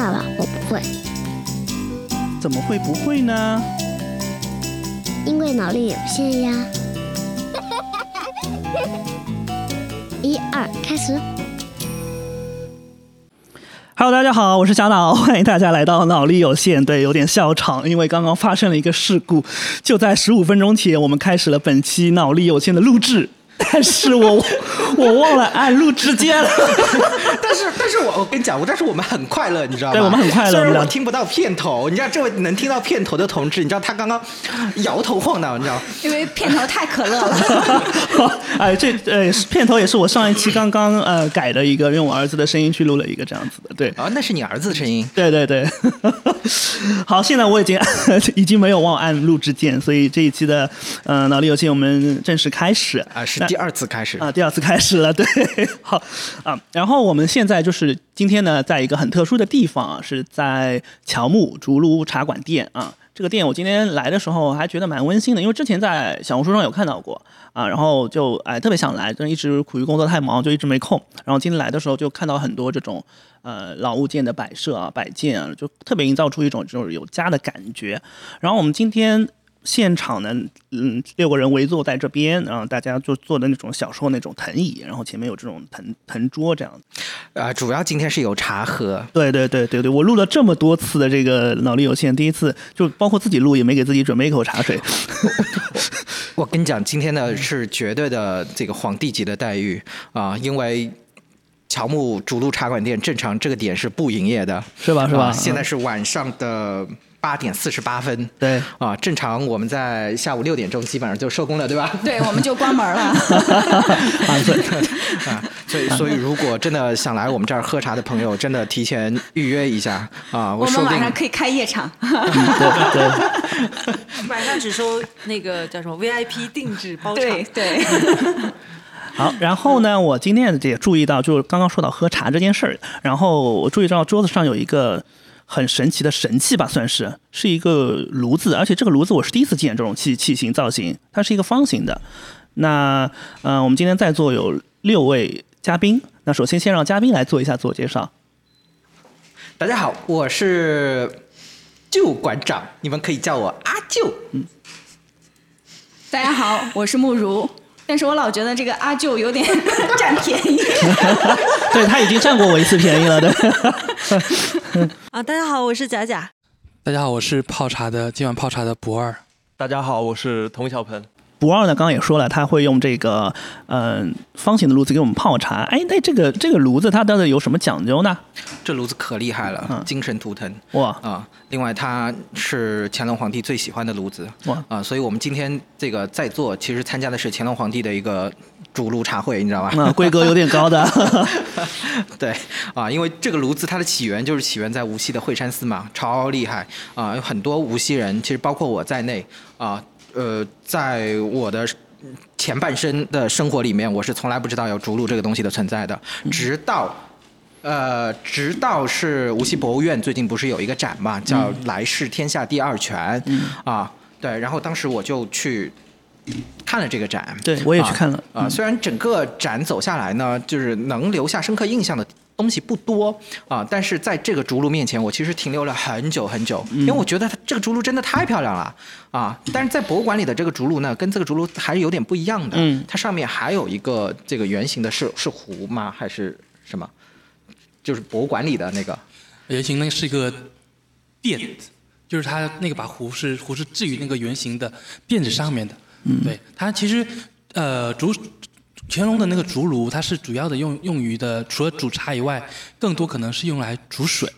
爸爸，我不会，怎么会不会呢？因为脑力有限呀。一二，开始。Hello，大家好，我是小脑，欢迎大家来到脑力有限。对，有点笑场，因为刚刚发生了一个事故，就在十五分钟前，我们开始了本期脑力有限的录制，但是我我忘了按录制键了。但是，但是我我跟你讲，我但是我们很快乐，你知道吗？对我们很快乐虽然我们俩听不到片头，你知道这位能听到片头的同志，你知道他刚刚摇头晃脑，你知道吗？因为片头太可乐了。哎，这呃片头也是我上一期刚刚呃改的一个，用我儿子的声音去录了一个这样子的，对。啊，那是你儿子的声音。对对对，好，现在我已经已经没有忘按录制键，所以这一期的呃脑力游戏我们正式开始啊，是那第二次开始啊，第二次开始了，对，好啊，然后我们现在就是今天呢，在一个很特殊的地方啊，是在乔木竹炉茶馆店啊。这个店我今天来的时候还觉得蛮温馨的，因为之前在小红书上有看到过啊，然后就哎特别想来，但一直苦于工作太忙，就一直没空。然后今天来的时候就看到很多这种呃老物件的摆设啊、摆件啊，就特别营造出一种这种有家的感觉。然后我们今天现场呢，嗯，六个人围坐在这边，然后大家就坐的那种小时候那种藤椅，然后前面有这种藤藤桌这样。啊，主要今天是有茶喝。对对对对对，我录了这么多次的这个脑力有限，第一次就包括自己录也没给自己准备一口茶水。我跟你讲，今天呢是绝对的这个皇帝级的待遇啊，因为乔木主路茶馆店正常这个点是不营业的，是吧是吧啊现在是晚上的八点四十八分。对啊，正常我们在下午六点钟基本上就收工了，对吧？对，我们就关门了。啊，对，啊，所以 所以如果真的想来我们这儿喝茶的朋友，真的提前预约一下啊，我们晚上可以开夜场。对对，晚上只收那个叫什么 VIP 定制包场。对对，好，然后呢，我今天也注意到，就是刚刚说到喝茶这件事儿，然后我注意到桌子上有一个很神奇的神器吧，算是是一个炉子，而且这个炉子我是第一次见这种器器型造型，它是一个方形的。那呃，我们今天在座有六位嘉宾，那首先先让嘉宾来做一下自我介绍。大家好，我是旧馆长，你们可以叫我阿舅。大家好，我是慕如。但是我老觉得这个阿舅有点 占便宜。对他已经占过我一次便宜了，对。啊，大家好，我是贾贾。大家好，我是泡茶的今晚泡茶的不二。大家好，我是童小鹏。不二呢，刚刚也说了，他会用这个嗯、方形的炉子给我们泡茶。哎，那这个这个炉子它到底有什么讲究呢？这炉子可厉害了，嗯精神图腾哇啊！另外，它是乾隆皇帝最喜欢的炉子哇啊，所以我们今天这个在座其实参加的是乾隆皇帝的一个主炉茶会，你知道吧？啊，规格有点高的。对啊，因为这个炉子它的起源就是起源在无锡的惠山寺嘛，超厉害啊！有很多无锡人，其实包括我在内啊，呃，在我的前半生的生活里面，我是从来不知道有竹炉这个东西的存在的，直到。呃，直到是无锡博物院最近不是有一个展嘛，叫“来世天下第二泉”，啊，对，然后当时我就去看了这个展，对我也去看了啊、嗯虽然整个展走下来呢，就是能留下深刻印象的东西不多啊，但是在这个竹炉面前，我其实停留了很久很久，嗯因为我觉得它这个竹炉真的太漂亮了啊。但是在博物馆里的这个竹炉呢，跟这个竹炉还是有点不一样的，嗯它上面还有一个这个圆形的是是壶吗？还是什么？就是博物馆里的那个圆形那个是一个垫子，就是它那个把壶是壶是置于那个圆形的垫子上面的。嗯，对，它其实呃竹乾隆的那个竹炉，它是主要的用用于的，除了煮茶以外，更多可能是用来煮水。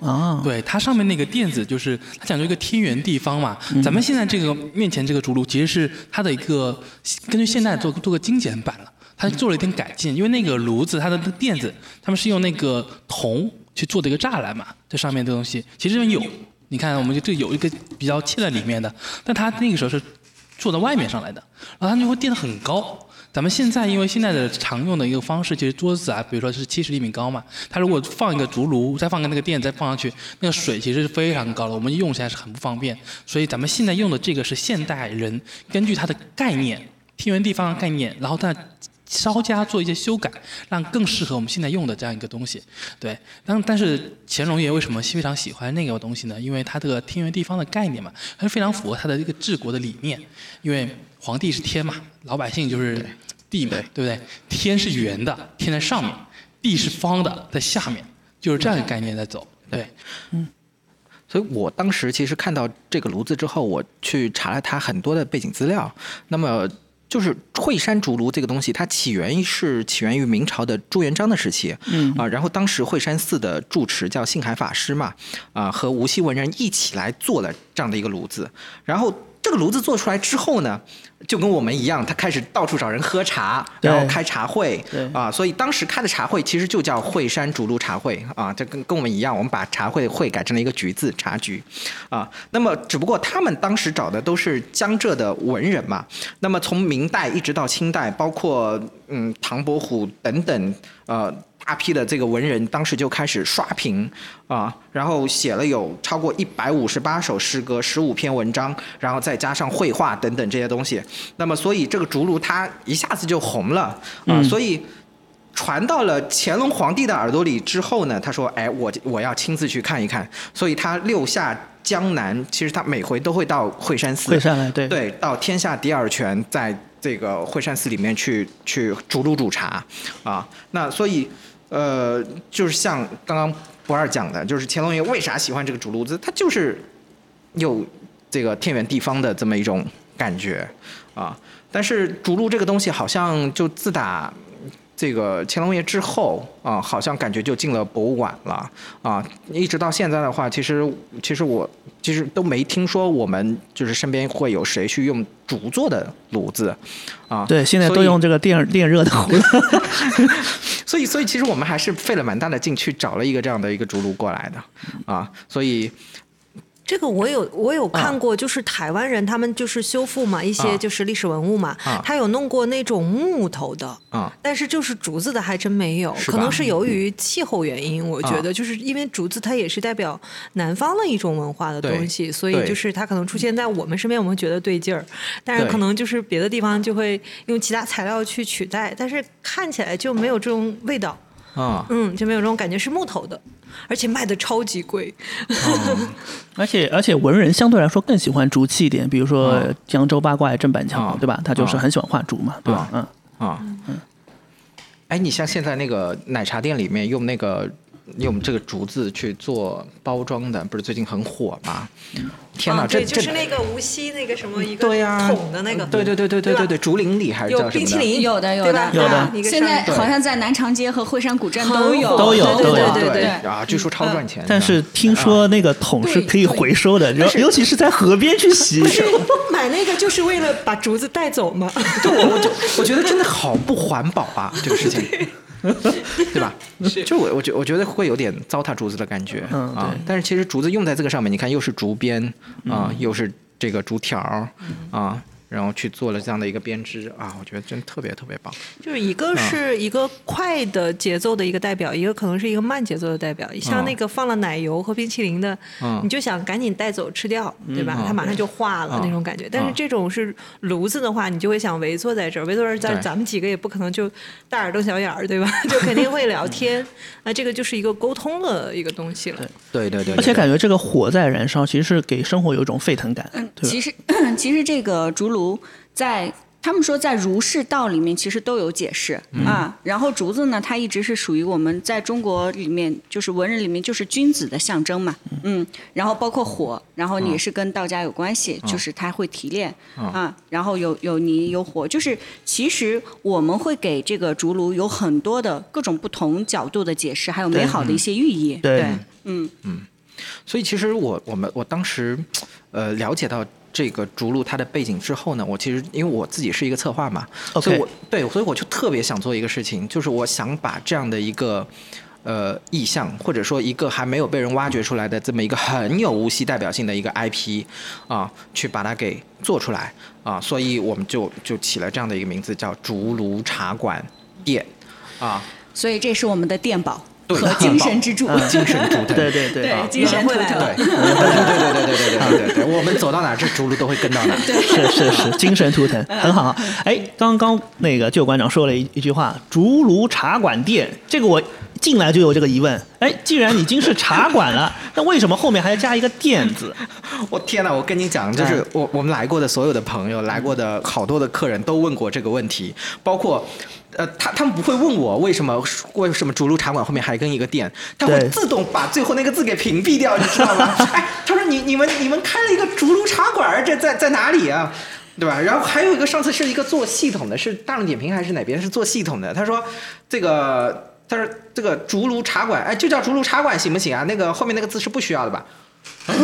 啊，对，它上面那个垫子就是它讲究一个天圆地方嘛。咱们现在这个面前这个竹炉，其实是它的一个根据现代做做个精简版了。它做了一点改进，因为那个炉子它的那个垫子，他们是用那个铜去做的一个栅栏嘛，这上面的东西其实有，你看我们就这有一个比较嵌在里面的，但它那个时候是坐到外面上来的，然后它就会垫得很高。咱们现在因为现在的常用的一个方式，其实桌子啊，比如说是七十厘米高嘛，它如果放一个竹炉，再放个那个垫，再放上去，那个水其实是非常高的，我们用起来是很不方便。所以咱们现在用的这个是现代人根据它的概念，天圆地方的概念，然后它稍加做一些修改，让更适合我们现在用的这样一个东西。对，但但是乾隆爷为什么非常喜欢那个东西呢？因为它这个天圆地方的概念嘛，它是非常符合他的一个治国的理念。因为皇帝是天嘛，老百姓就是地嘛，对不对？天是圆的，天在上面；地是方的，在下面，就是这样一个概念在走。对，嗯所以我当时其实看到这个炉子之后，我去查了它很多的背景资料。那么就是惠山竹炉这个东西，它起源于是起源于明朝的朱元璋的时期，嗯啊，然后当时惠山寺的住持叫信海法师嘛，啊，和无锡文人一起来做了这样的一个炉子，然后。这个炉子做出来之后呢，就跟我们一样，他开始到处找人喝茶，然后开茶会对啊，所以当时开的茶会其实就叫惠山竹炉茶会啊，这跟跟我们一样，我们把茶会会改成了一个局字茶局啊。那么只不过他们当时找的都是江浙的文人嘛，那么从明代一直到清代，包括嗯唐伯虎等等呃。大批的这个文人当时就开始刷屏啊，然后写了有超过一百五十八首诗歌、十五篇文章，然后再加上绘画等等这些东西。那么，所以这个竹炉它一下子就红了啊，嗯所以传到了乾隆皇帝的耳朵里之后呢，他说：“哎，我我要亲自去看一看。”所以他六下江南，其实他每回都会到惠山寺，惠山来对对，到天下第二泉，在这个惠山寺里面去去煮炉煮茶啊。那所以呃，就是像刚刚不二讲的，就是乾隆爷为啥喜欢这个竹炉子，他就是有这个天圆地方的这么一种感觉啊。但是竹炉这个东西，好像就自打这个乾隆爷之后啊，好像感觉就进了博物馆了啊。一直到现在的话，其实其实我其实都没听说我们就是身边会有谁去用竹做的炉子啊。对，现在都用这个电电热的壶了。所以，所以其实我们还是费了蛮大的劲去找了一个这样的一个竹炉过来的，啊，所以这个我有我有看过，就是台湾人他们就是修复嘛，一些啊。就是历史文物嘛啊，他有弄过那种木头的。啊，但是就是竹子的还真没有，可能是由于气候原因，我觉得就是因为竹子它也是代表南方的一种文化的东西，所以就是它可能出现在我们身边，我们觉得对劲儿，但是可能就是别的地方就会用其他材料去取代，但是看起来就没有这种味道，啊，嗯，就没有这种感觉是木头的，而且卖的超级贵，而且而且文人相对来说更喜欢竹器一点，比如说啊。江州八怪郑板桥，啊。对吧？他就是啊很喜欢画竹嘛，对吧？嗯，啊，哎，你像现在那个奶茶店里面用那个用这个竹子去做包装的，不是最近很火吗？天哪，啊，这，就是那个无锡那个什么一个，桶的那个，对对对对对对对对，竹林里还是叫什么的？冰淇淋，有的有的有的现在好像在南长街和惠山古镇都有，都有对都有对对对。啊，据说超赚钱。但是听说那个桶是可以回收的，尤尤其是在河边去洗。不是买那个就是为了把竹子带走吗。就我我就我觉得真的好不环保啊，这个事情，对吧？就我我觉我觉得会有点糟蹋竹子的感觉嗯啊对。但是其实竹子用在这个上面，你看又是竹编啊，又是这个竹条儿啊。然后去做了这样的一个编织啊，我觉得真特别特别棒。就是一个是一个快的节奏的一个代表，一个可能是一个慢节奏的代表。像那个放了奶油和冰淇淋的，嗯你就想赶紧带走吃掉，对吧？嗯它马上就化了嗯那种感觉。但是嗯这种是炉子的话，你就会想围坐在这儿，围坐在这儿，咱们几个也不可能就大眼瞪小眼儿，对吧？就肯定会聊天。那这个就是一个沟通的一个东西了。对对对，而且感觉这个火在燃烧，其实是给生活有一种沸腾感，嗯？其实 其实这个竹炉在。他们说，在儒释道里面其实都有解释、啊。然后竹子呢，它一直是属于我们在中国里面，就是文人里面就是君子的象征嘛。嗯。然后包括火，然后也是跟道家有关系，就是它会提炼啊。然后有有泥有火，就是其实我们会给这个竹炉有很多的各种不同角度的解释，还有美好的一些寓意。对嗯嗯。所以其实我我们我当时，呃，了解到这个逐鹿它的背景之后呢，我其实因为我自己是一个策划嘛所以我对，所以我就特别想做一个事情，就是我想把这样的一个。呃，意象或者说一个还没有被人挖掘出来的这么一个很有无锡代表性的一个 IP 啊，去把它给做出来啊，所以我们就就起了这样的一个名字，叫竹炉茶馆店啊。所以这是我们的店宝。和精神支柱。精神图腾，对对对，对，精神图腾。对对对对对对对对对对，我们走到哪，这竹炉都会跟到哪。是是是，精神图腾很好。哎，刚刚那个旧馆长说了一一句话，“竹炉茶馆店”，这个我进来就有这个疑问。哎，既然已经是茶馆了，那为什么后面还要加一个“店”字？我天哪！我跟你讲，就是我我们来过的所有的朋友，来过的好多的客人都问过这个问题，包括。呃，他他们不会问我为什么为什么竹炉茶馆后面还跟一个店，他会自动把最后那个字给屏蔽掉，你知道吗？哎，他说你你们你们开了一个竹炉茶馆，这在在哪里啊？对吧？然后还有一个上次是一个做系统的，是大众点评还是哪边是做系统的？他说这个他说这个竹炉茶馆，哎，就叫竹炉茶馆行不行啊？那个后面那个字是不需要的吧？啊，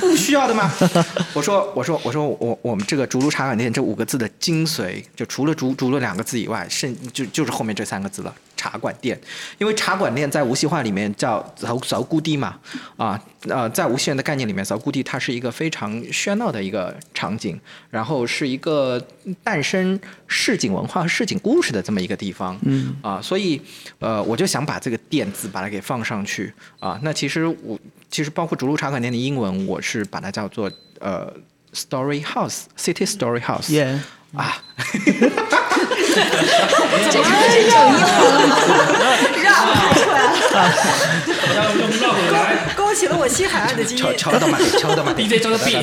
不需要的吗？我说，我说，我说，我我们这个“竹炉茶馆店”这五个字的精髓，就除了“竹竹”了两个字以外，剩就就是后面这三个字了。茶馆店，因为茶馆店在无锡话里面叫“凿凿孤地”嘛，啊呃，在无锡人的概念里面，凿孤地它是一个非常喧闹的一个场景，然后是一个诞生市井文化和市井故事的这么一个地方，嗯啊，所以呃，我就想把这个“店”字把它给放上去啊。那其实我其实包括竹炉茶馆店的英文，我是把它叫做呃 “Story House”，City Story House，啊。这是有英文了？绕出来了，勾起了我西海岸的记忆。敲敲到马蒂，敲到马蒂，DJ 敲到 B。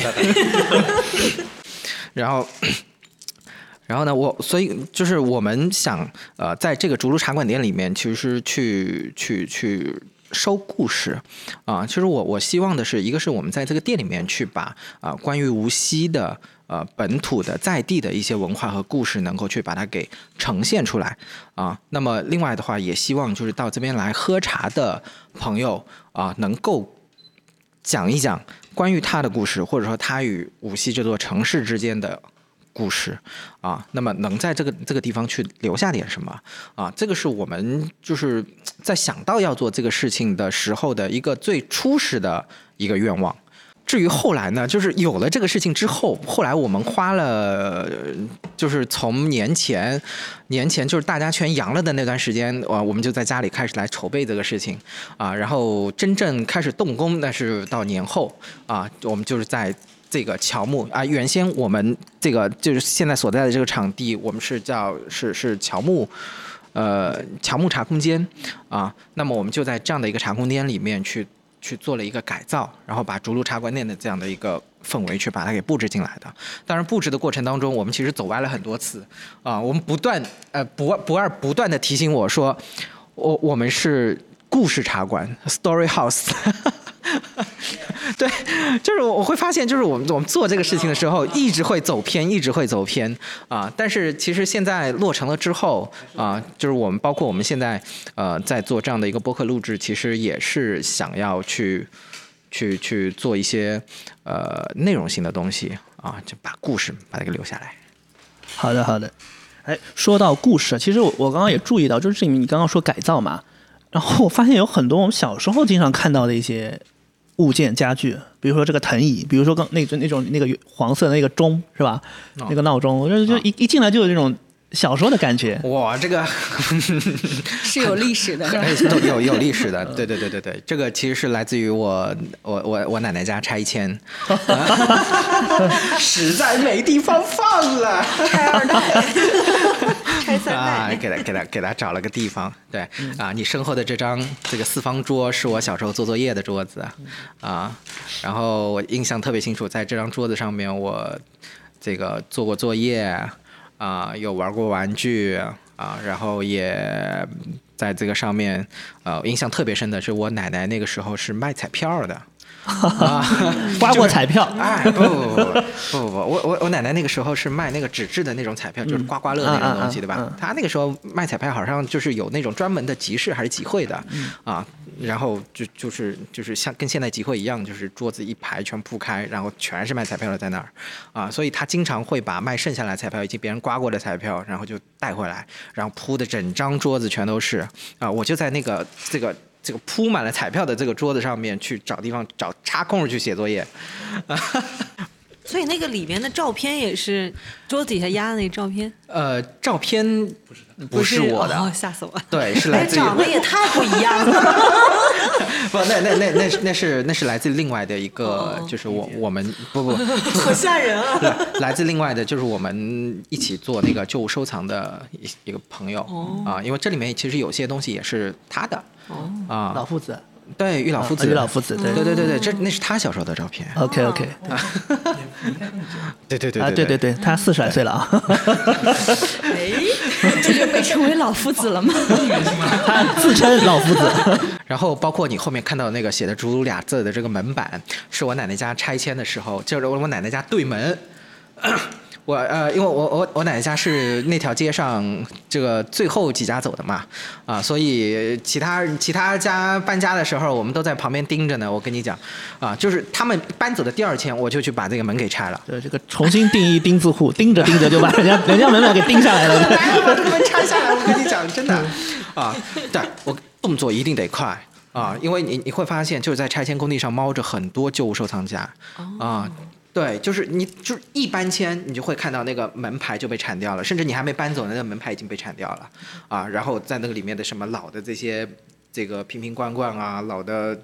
然后，然后呢？我所以就是我们想呃，在这个竹炉茶馆店里面，其实去去去收故事啊。其实我我希望的是，一个是我们在这个店里面去把啊关于无锡的。呃，本土的在地的一些文化和故事，能够去把它给呈现出来啊。那么，另外的话，也希望就是到这边来喝茶的朋友啊，能够讲一讲关于他的故事，或者说他与无锡这座城市之间的故事啊。那么，能在这个这个地方去留下点什么啊？这个是我们就是在想到要做这个事情的时候的一个最初始的一个愿望。至于后来呢，就是有了这个事情之后，后来我们花了，就是从年前，年前就是大家全阳了的那段时间，啊，我们就在家里开始来筹备这个事情，啊，然后真正开始动工，那是到年后，啊，我们就是在这个乔木啊，原先我们这个就是现在所在的这个场地，我们是叫是是乔木，呃，乔木茶空间，啊，那么我们就在这样的一个茶空间里面去。去做了一个改造，然后把竹炉茶馆店的这样的一个氛围去把它给布置进来的。当然，布置的过程当中，我们其实走歪了很多次啊。我们不断呃不不二不断的提醒我说，我我们是故事茶馆 （Story House）。对，就是我我会发现，就是我们我们做这个事情的时候，一直会走偏，一直会走偏啊。但是其实现在落成了之后啊，就是我们包括我们现在呃在做这样的一个播客录制，其实也是想要去去去做一些呃内容性的东西啊，就把故事把它给留下来。好的，好的。哎，说到故事，其实我我刚刚也注意到，就是这你刚刚说改造嘛，然后我发现有很多我们小时候经常看到的一些。物件家具，比如说这个藤椅，比如说刚那种那种那个黄色的那个钟，是吧？那个闹钟，我觉得就一一进来就有这种小时候的感觉。哇，这个 是有历史的，有有历史的。对对对对对，这个其实是来自于我我我我奶奶家拆迁，实在没地方放了，拆二啊，给他给他给他找了个地方，对啊，你身后的这张这个四方桌是我小时候做作业的桌子啊，然后我印象特别清楚，在这张桌子上面我这个做过作业啊，有玩过玩具啊，然后也在这个上面呃，印象特别深的是我奶奶那个时候是卖彩票的。啊，刮过彩票？哎，不不不不不不不，我我我奶奶那个时候是卖那个纸质的那种彩票，就是刮刮乐那种东西，对吧？她那个时候卖彩票，好像就是有那种专门的集市还是集会的，啊，然后就就是就是像跟现在集会一样，就是桌子一排全铺开，然后全是卖彩票的在那儿，啊，所以她经常会把卖剩下来彩票以及别人刮过的彩票，然后就带回来，然后铺的整张桌子全都是，啊，我就在那个这个。这个铺满了彩票的这个桌子上面去找地方找插空去写作业，所以那个里面的照片也是桌子底下压的那照片，呃，照片不是我的，哦吓死我了。对，是来哎，自于长得也太不一样了。不，那那那那是那是那是来自另外的一个哦，就是我我们不不，好吓人啊！来来自另外的，就是我们一起做那个旧物收藏的一一个朋友。哦。啊，因为这里面其实有些东西也是他的。啊，老夫子，对，玉老夫子，啊玉老夫子，对。对对对对，这那是他小时候的照片，，OK OK，对对对啊，对对对，他四十来岁了啊，哎，这就被称为老夫子了吗？他自称老夫子，然后包括你后面看到那个写的“竹炉”俩字的这个门板，是我奶奶家拆迁的时候，就是我奶奶家对门。我呃，因为我我我奶奶家是那条街上这个最后几家走的嘛，啊，所以其他其他家搬家的时候，我们都在旁边盯着呢。我跟你讲，啊，就是他们搬走的第二天，我就去把这个门给拆了。对这个重新定义钉子户，盯着盯着就把人家人家门板给钉下来了。来 把这个门拆下来，我跟你讲，真的啊，对我动作一定得快啊，因为你你会发现，就是在拆迁工地上猫着很多旧物收藏家啊。对，就是你，就是一搬迁，你就会看到那个门牌就被铲掉了，甚至你还没搬走，那个门牌已经被铲掉了，啊，然后在那个里面的什么老的这些这个瓶瓶罐罐啊，老的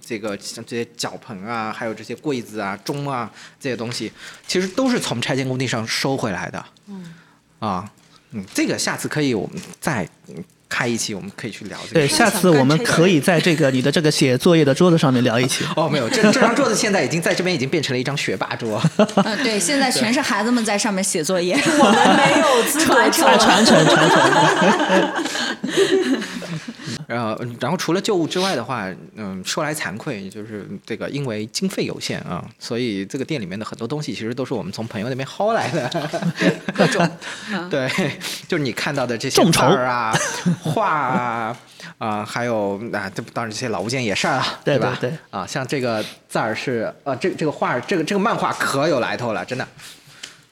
这个像这些脚盆啊，还有这些柜子啊、钟啊这些东西，其实都是从拆迁工地上收回来的。嗯，啊，嗯，这个下次可以我们再嗯开一期，我们可以去聊这个对，下次我们可以在这个你的这个写作业的桌子上面聊一期。哦，没有，这这张桌子现在已经在这边已经变成了一张学霸桌。嗯，对，现在全是孩子们在上面写作业，我们没有资格传做啊，传承传承。然后，然后除了旧物之外的话，嗯，说来惭愧，就是这个因为经费有限啊，所以这个店里面的很多东西其实都是我们从朋友那边薅来的，各种，对，就是你看到的这些字众筹儿啊、画啊。啊、还有啊，这当然这些老物件也是啊，对吧？对对啊，像这个字儿是呃，这这个画儿，这个这个漫画可有来头了，真的。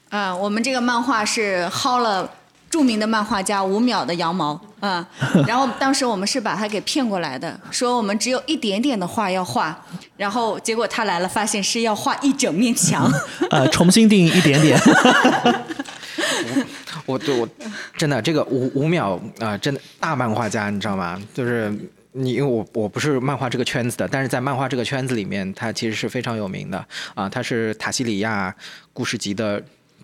啊，我们这个漫画是薅了著名的漫画家五秒的羊毛，啊，然后当时我们是把他给骗过来的，说我们只有一点点的画要画，然后结果他来了，发现是要画一整面墙，呃，重新定义一点点。我对我真的这个五五秒啊、真的大漫画家，你知道吗？就是你，因为我我不是漫画这个圈子的，但是在漫画这个圈子里面，他其实是非常有名的啊、他是塔西里亚故事集的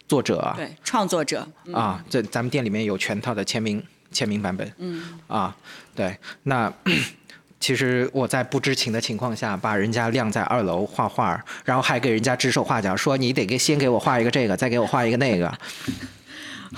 作者对，创作者，啊，这咱们店里面有全套的签名签名版本，嗯，啊，对，那。其实我在不知情的情况下，把人家晾在二楼画画，然后还给人家指手画脚，说你得给先给我画一个这个，再给我画一个那个，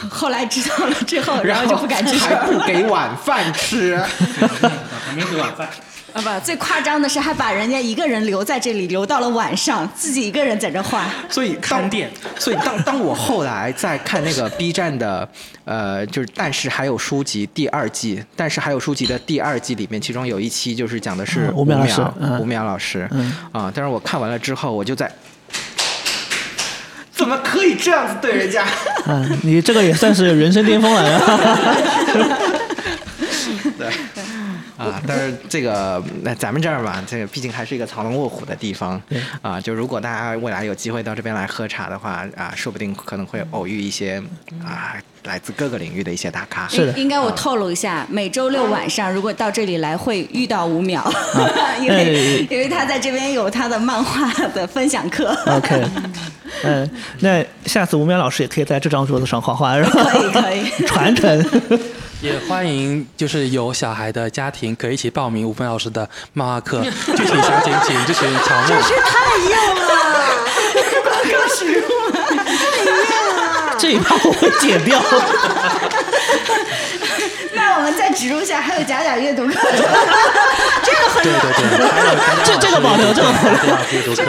后来知道了之后，然后就不敢吱 还。不给晚饭吃。旁边是晚饭。啊不，最夸张的是还把人家一个人留在这里，留到了晚上，自己一个人在这画。所以当店，所以当当我后来在看那个 B 站的，呃，就是但是还有书籍第二季，但是还有书籍的第二季里面，其中有一期就是讲的是嗯吴淼老师嗯吴淼老师，嗯啊，但是我看完了之后，我就在。怎么可以这样子对人家？嗯，你这个也算是人生巅峰了。对，啊，但是这个那咱们这儿嘛，这个毕竟还是一个藏龙卧虎的地方啊。就如果大家未来有机会到这边来喝茶的话啊，说不定可能会偶遇一些啊来自各个领域的一些大咖。是的应应该我透露一下，每周六晚上如果到这里来，会遇到五秒，因为因为他在这边有他的漫画的分享课。OK，嗯，那下次吴淼老师也可以在这张桌子上画画，然后可以可以传承。也欢迎就是有小孩的家庭可以一起报名五分老师的漫画课，具体详情请咨询乔木。太硬了，这一趴我会剪掉。那我们再植入一下，还有假假阅读课，这个很对对对，还有这这个保留这个保留这样阅读课，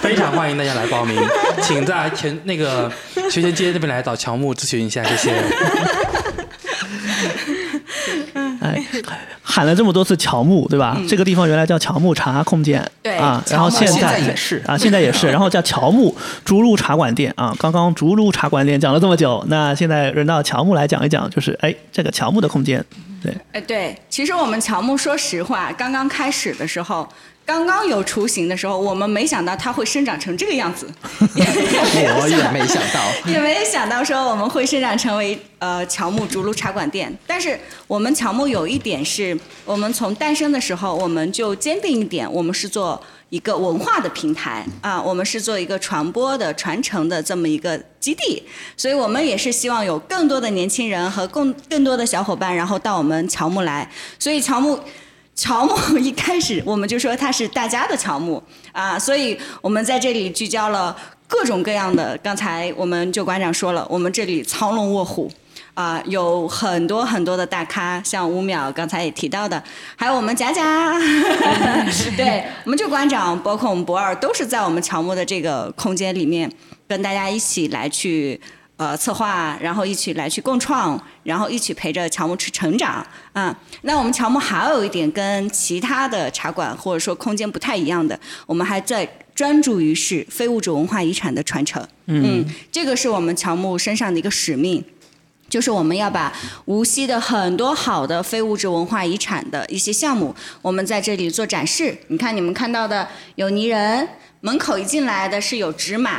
非常欢迎大家来报名，请在前那个学前街那边来找乔木咨询一下，谢谢。哎，喊了这么多次乔木，对吧？这个地方原来叫乔木茶空间，对啊，然后现现在也是啊，现在也是，然后叫乔木竹鹿茶馆店啊。刚刚竹鹿茶馆店讲了这么久，那现在轮到乔木来讲一讲，就是哎，这个乔木的空间，对，哎，对，其实我们乔木说实话，刚刚开始的时候，刚刚刚有雏形的时候，我们没想到它会生长成这个样子，我也没想到，也没想到说我们会生长成为呃乔木竹炉茶馆店。但是我们乔木有一点是，我们从诞生的时候我们就坚定一点，我们是做一个文化的平台啊，我们是做一个传播的、传承的这么一个基地。所以我们也是希望有更多的年轻人和更更多的小伙伴，然后到我们乔木来。所以乔木。乔木一开始我们就说它是大家的乔木啊，所以我们在这里聚焦了各种各样的。刚才我们就馆长说了，我们这里藏龙卧虎啊，有很多很多的大咖，像吴淼刚才也提到的，还有我们贾贾，对，我们就馆长，包括我们博二，都是在我们乔木的这个空间里面跟大家一起来去。呃，策划，然后一起来去共创，然后一起陪着乔木去成长啊。那我们乔木还有一点跟其他的茶馆或者说空间不太一样的，我们还在专注于是非物质文化遗产的传承。嗯，这个是我们乔木身上的一个使命，就是我们要把无锡的很多好的非物质文化遗产的一些项目，我们在这里做展示。你看，你们看到的有泥人。门口一进来的是有纸马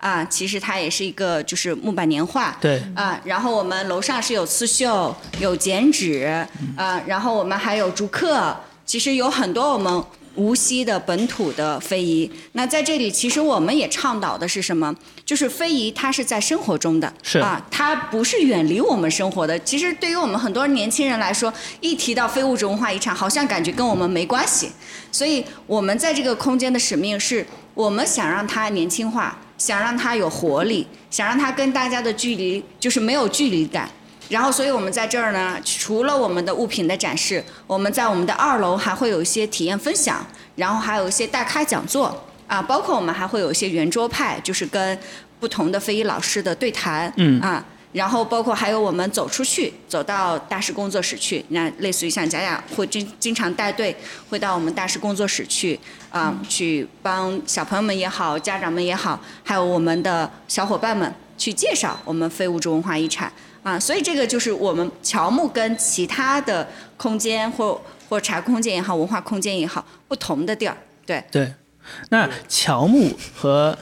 啊，其实它也是一个就是木板年画。对。啊，然后我们楼上是有刺绣、有剪纸啊，然后我们还有竹刻，其实有很多我们无锡的本土的非遗。那在这里，其实我们也倡导的是什么？就是非遗它是在生活中的，是啊，它不是远离我们生活的。其实对于我们很多年轻人来说，一提到非物质文化遗产，好像感觉跟我们没关系。所以我们在这个空间的使命是。我们想让它年轻化，想让它有活力，想让它跟大家的距离就是没有距离感。然后，所以我们在这儿呢，除了我们的物品的展示，我们在我们的二楼还会有一些体验分享，然后还有一些大咖讲座啊，包括我们还会有一些圆桌派，就是跟不同的非遗老师的对谈嗯啊。然后包括还有我们走出去，走到大师工作室去，那类似于像贾雅会经经常带队，会到我们大师工作室去啊，去帮小朋友们也好，家长们也好，还有我们的小伙伴们去介绍我们非物质文化遗产啊。所以这个就是我们乔木跟其他的空间或或茶空间也好，文化空间也好不同的地儿。对对，那乔木和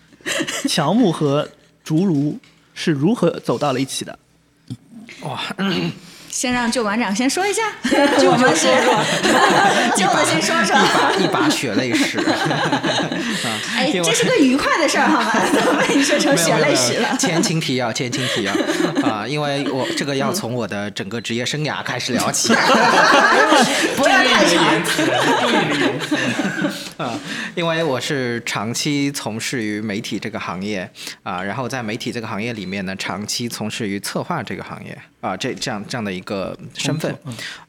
乔木和竹炉。是如何走到了一起的？哇！先让旧馆长先说一下，旧们说说，旧的先说说，一把血泪史。哎，这是个愉快的事儿，好吗？被你说成血泪史了。前情提要，前情提要啊，因为我这个要从我的整个职业生涯开始聊起。不要太长。啊，因为我是长期从事于媒体这个行业啊，然后在媒体这个行业里面呢，长期从事于策划这个行业。啊，这这样这样的一个身份，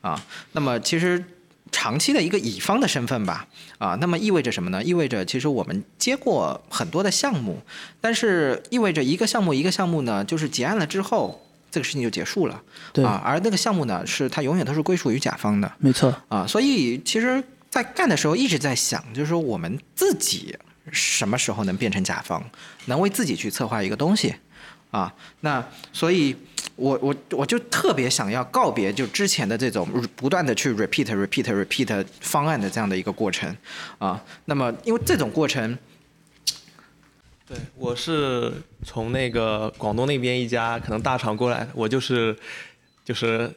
啊，那么其实长期的一个乙方的身份吧，啊，那么意味着什么呢？意味着其实我们接过很多的项目，但是意味着一个项目一个项目呢，就是结案了之后，这个事情就结束了，对啊，而那个项目呢，是它永远都是归属于甲方的，没错，啊，所以其实，在干的时候一直在想，就是说我们自己什么时候能变成甲方，能为自己去策划一个东西，啊，那所以。我我我就特别想要告别就之前的这种不断的去 repeat repeat repeat 方案的这样的一个过程，啊，那么因为这种过程，对我是从那个广东那边一家可能大厂过来的，我就是就是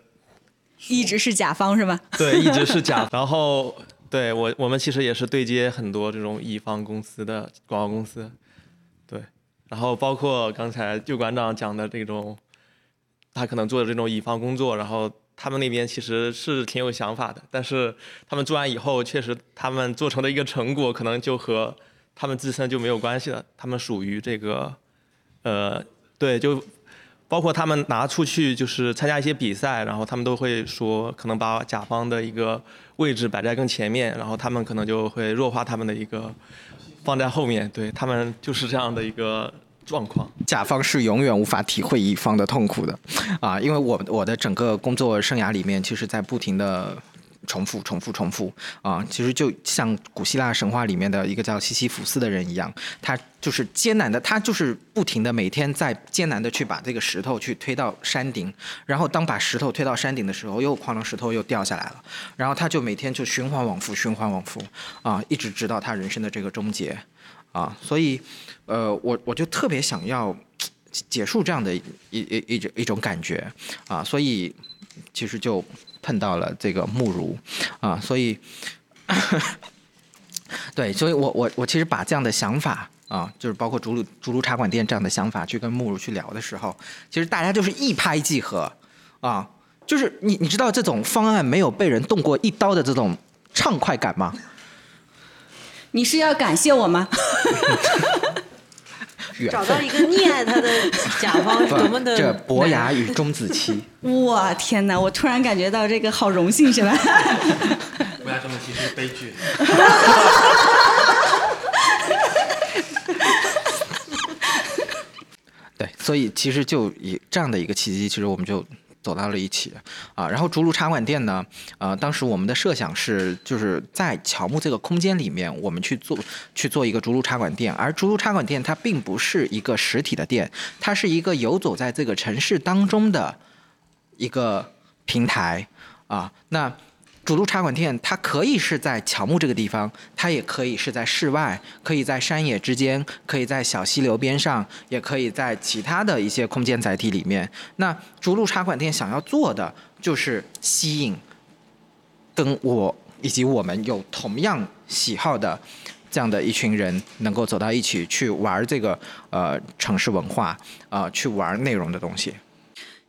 一直是甲方是吗？对，一直是甲，然后对我我们其实也是对接很多这种乙方公司的广告公司，对，然后包括刚才旧馆长讲的这种。他可能做的这种乙方工作，然后他们那边其实是挺有想法的，但是他们做完以后，确实他们做成的一个成果，可能就和他们自身就没有关系了。他们属于这个，呃，对，就包括他们拿出去就是参加一些比赛，然后他们都会说，可能把甲方的一个位置摆在更前面，然后他们可能就会弱化他们的一个放在后面。对他们就是这样的一个。状况，甲方是永远无法体会乙方的痛苦的，啊，因为我我的整个工作生涯里面，其实在不停的重复、重复、重复。啊！其实就像古希腊神话里面的一个叫西西弗斯的人一样，他就是艰难的，他就是不停的每天在艰难的去把这个石头去推到山顶，然后当把石头推到山顶的时候，又哐啷石头又掉下来了，然后他就每天就循环往复、循环往复啊，一直直到他人生的这个终结。啊！所以，呃，我我就特别想要结束这样的一一一种一种感觉啊，所以其实就。碰到了这个慕如，啊，所以，对，所以我我我其实把这样的想法啊，就是包括竹炉竹炉茶馆店这样的想法，去跟慕如去聊的时候，其实大家就是一拍即合，啊，就是你你知道这种方案没有被人动过一刀的这种畅快感吗？你是要感谢我吗？找到一个溺爱他的甲方是 多么的这伯牙与钟子期。哇天哪！我突然感觉到这个好荣幸是吧？伯牙钟子期是悲剧。对，所以其实就以这样的一个契机，其实我们就。走到了一起，啊，然后竹炉茶馆店呢，呃，当时我们的设想是，就是在乔木这个空间里面，我们去做去做一个竹炉茶馆店，而竹炉茶馆店它并不是一个实体的店，它是一个游走在这个城市当中的一个平台，啊，那。主路茶馆店，它可以是在乔木这个地方，它也可以是在室外，可以在山野之间，可以在小溪流边上，也可以在其他的一些空间载体里面。那主路茶馆店想要做的，就是吸引跟我以及我们有同样喜好的这样的一群人，能够走到一起去玩这个呃城市文化，呃，去玩内容的东西。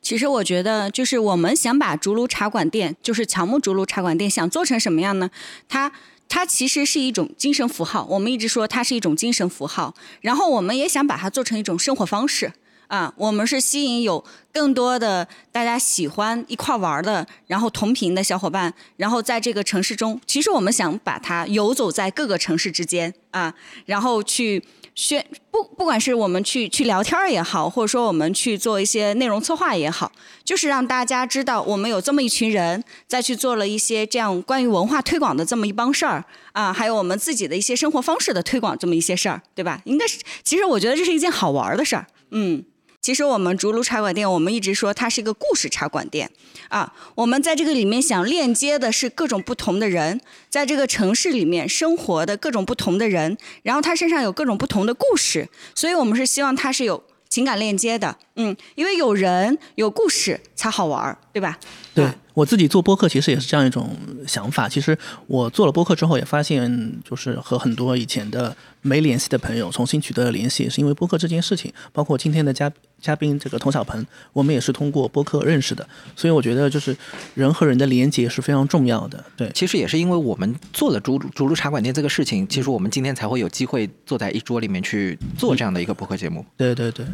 其实我觉得，就是我们想把竹炉茶馆店，就是乔木竹炉茶馆店，想做成什么样呢？它它其实是一种精神符号。我们一直说它是一种精神符号，然后我们也想把它做成一种生活方式啊。我们是吸引有更多的大家喜欢一块玩的，然后同频的小伙伴，然后在这个城市中，其实我们想把它游走在各个城市之间啊，然后去。宣不不管是我们去去聊天也好，或者说我们去做一些内容策划也好，就是让大家知道我们有这么一群人再去做了一些这样关于文化推广的这么一帮事儿啊，还有我们自己的一些生活方式的推广这么一些事儿，对吧？应该是，其实我觉得这是一件好玩的事儿，嗯。其实我们竹炉茶馆店，我们一直说它是一个故事茶馆店，啊，我们在这个里面想链接的是各种不同的人，在这个城市里面生活的各种不同的人，然后他身上有各种不同的故事，所以我们是希望他是有情感链接的，嗯，因为有人有故事才好玩，对吧？对。我自己做播客其实也是这样一种想法。其实我做了播客之后，也发现就是和很多以前的没联系的朋友重新取得了联系，是因为播客这件事情。包括今天的嘉嘉宾这个童小鹏，我们也是通过播客认识的。所以我觉得就是人和人的连接是非常重要的。对，其实也是因为我们做了竹竹炉茶馆店这个事情，其实我们今天才会有机会坐在一桌里面去做这样的一个播客节目。对对对，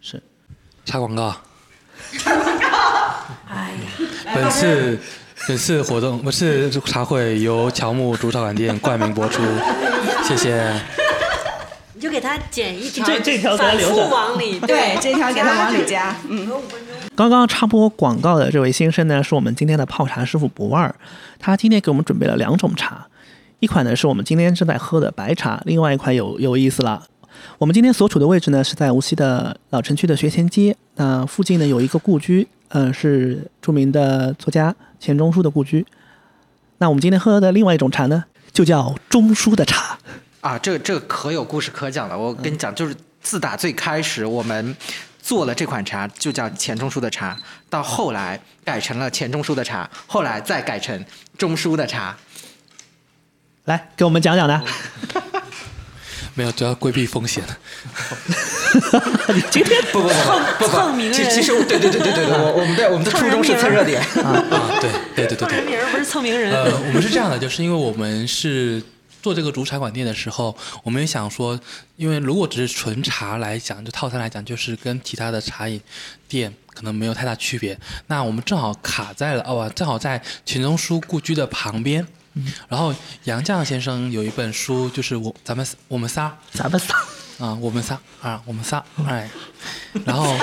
是插广告。哎呀，本次本次活动不是茶会由乔木竹茶馆店冠名播出，谢谢。你就给他剪一条，这这条给他留着，往里对，这条给他往里加。嗯。刚刚插播广告的这位先生呢，是我们今天的泡茶师傅博二，他今天给我们准备了两种茶，一款呢是我们今天正在喝的白茶，另外一款有有意思了。我们今天所处的位置呢是在无锡的老城区的学前街，那附近呢有一个故居。嗯，是著名的作家钱钟书的故居。那我们今天喝的另外一种茶呢，就叫钟书的茶。啊，这这可有故事可讲了。我跟你讲，就是自打最开始我们做了这款茶，就叫钱钟书的茶，到后来改成了钱钟书的茶，后来再改成钟书的茶。来，给我们讲讲呢。没有，主要规避风险。你今天不不不不蹭名人，其其实对对对对对对，我我们的我们的初衷是蹭热点 啊啊对对对对对，蹭名不是蹭名人。呃，我们是这样的，就是因为我们是做这个竹茶馆店的时候，我们也想说，因为如果只是纯茶来讲，就套餐来讲，就是跟其他的茶饮店可能没有太大区别。那我们正好卡在了哦，正好在钱钟书故居的旁边。然后杨绛先生有一本书，就是我咱们我们仨，咱们仨。啊，我们仨啊，我们仨，哎，然后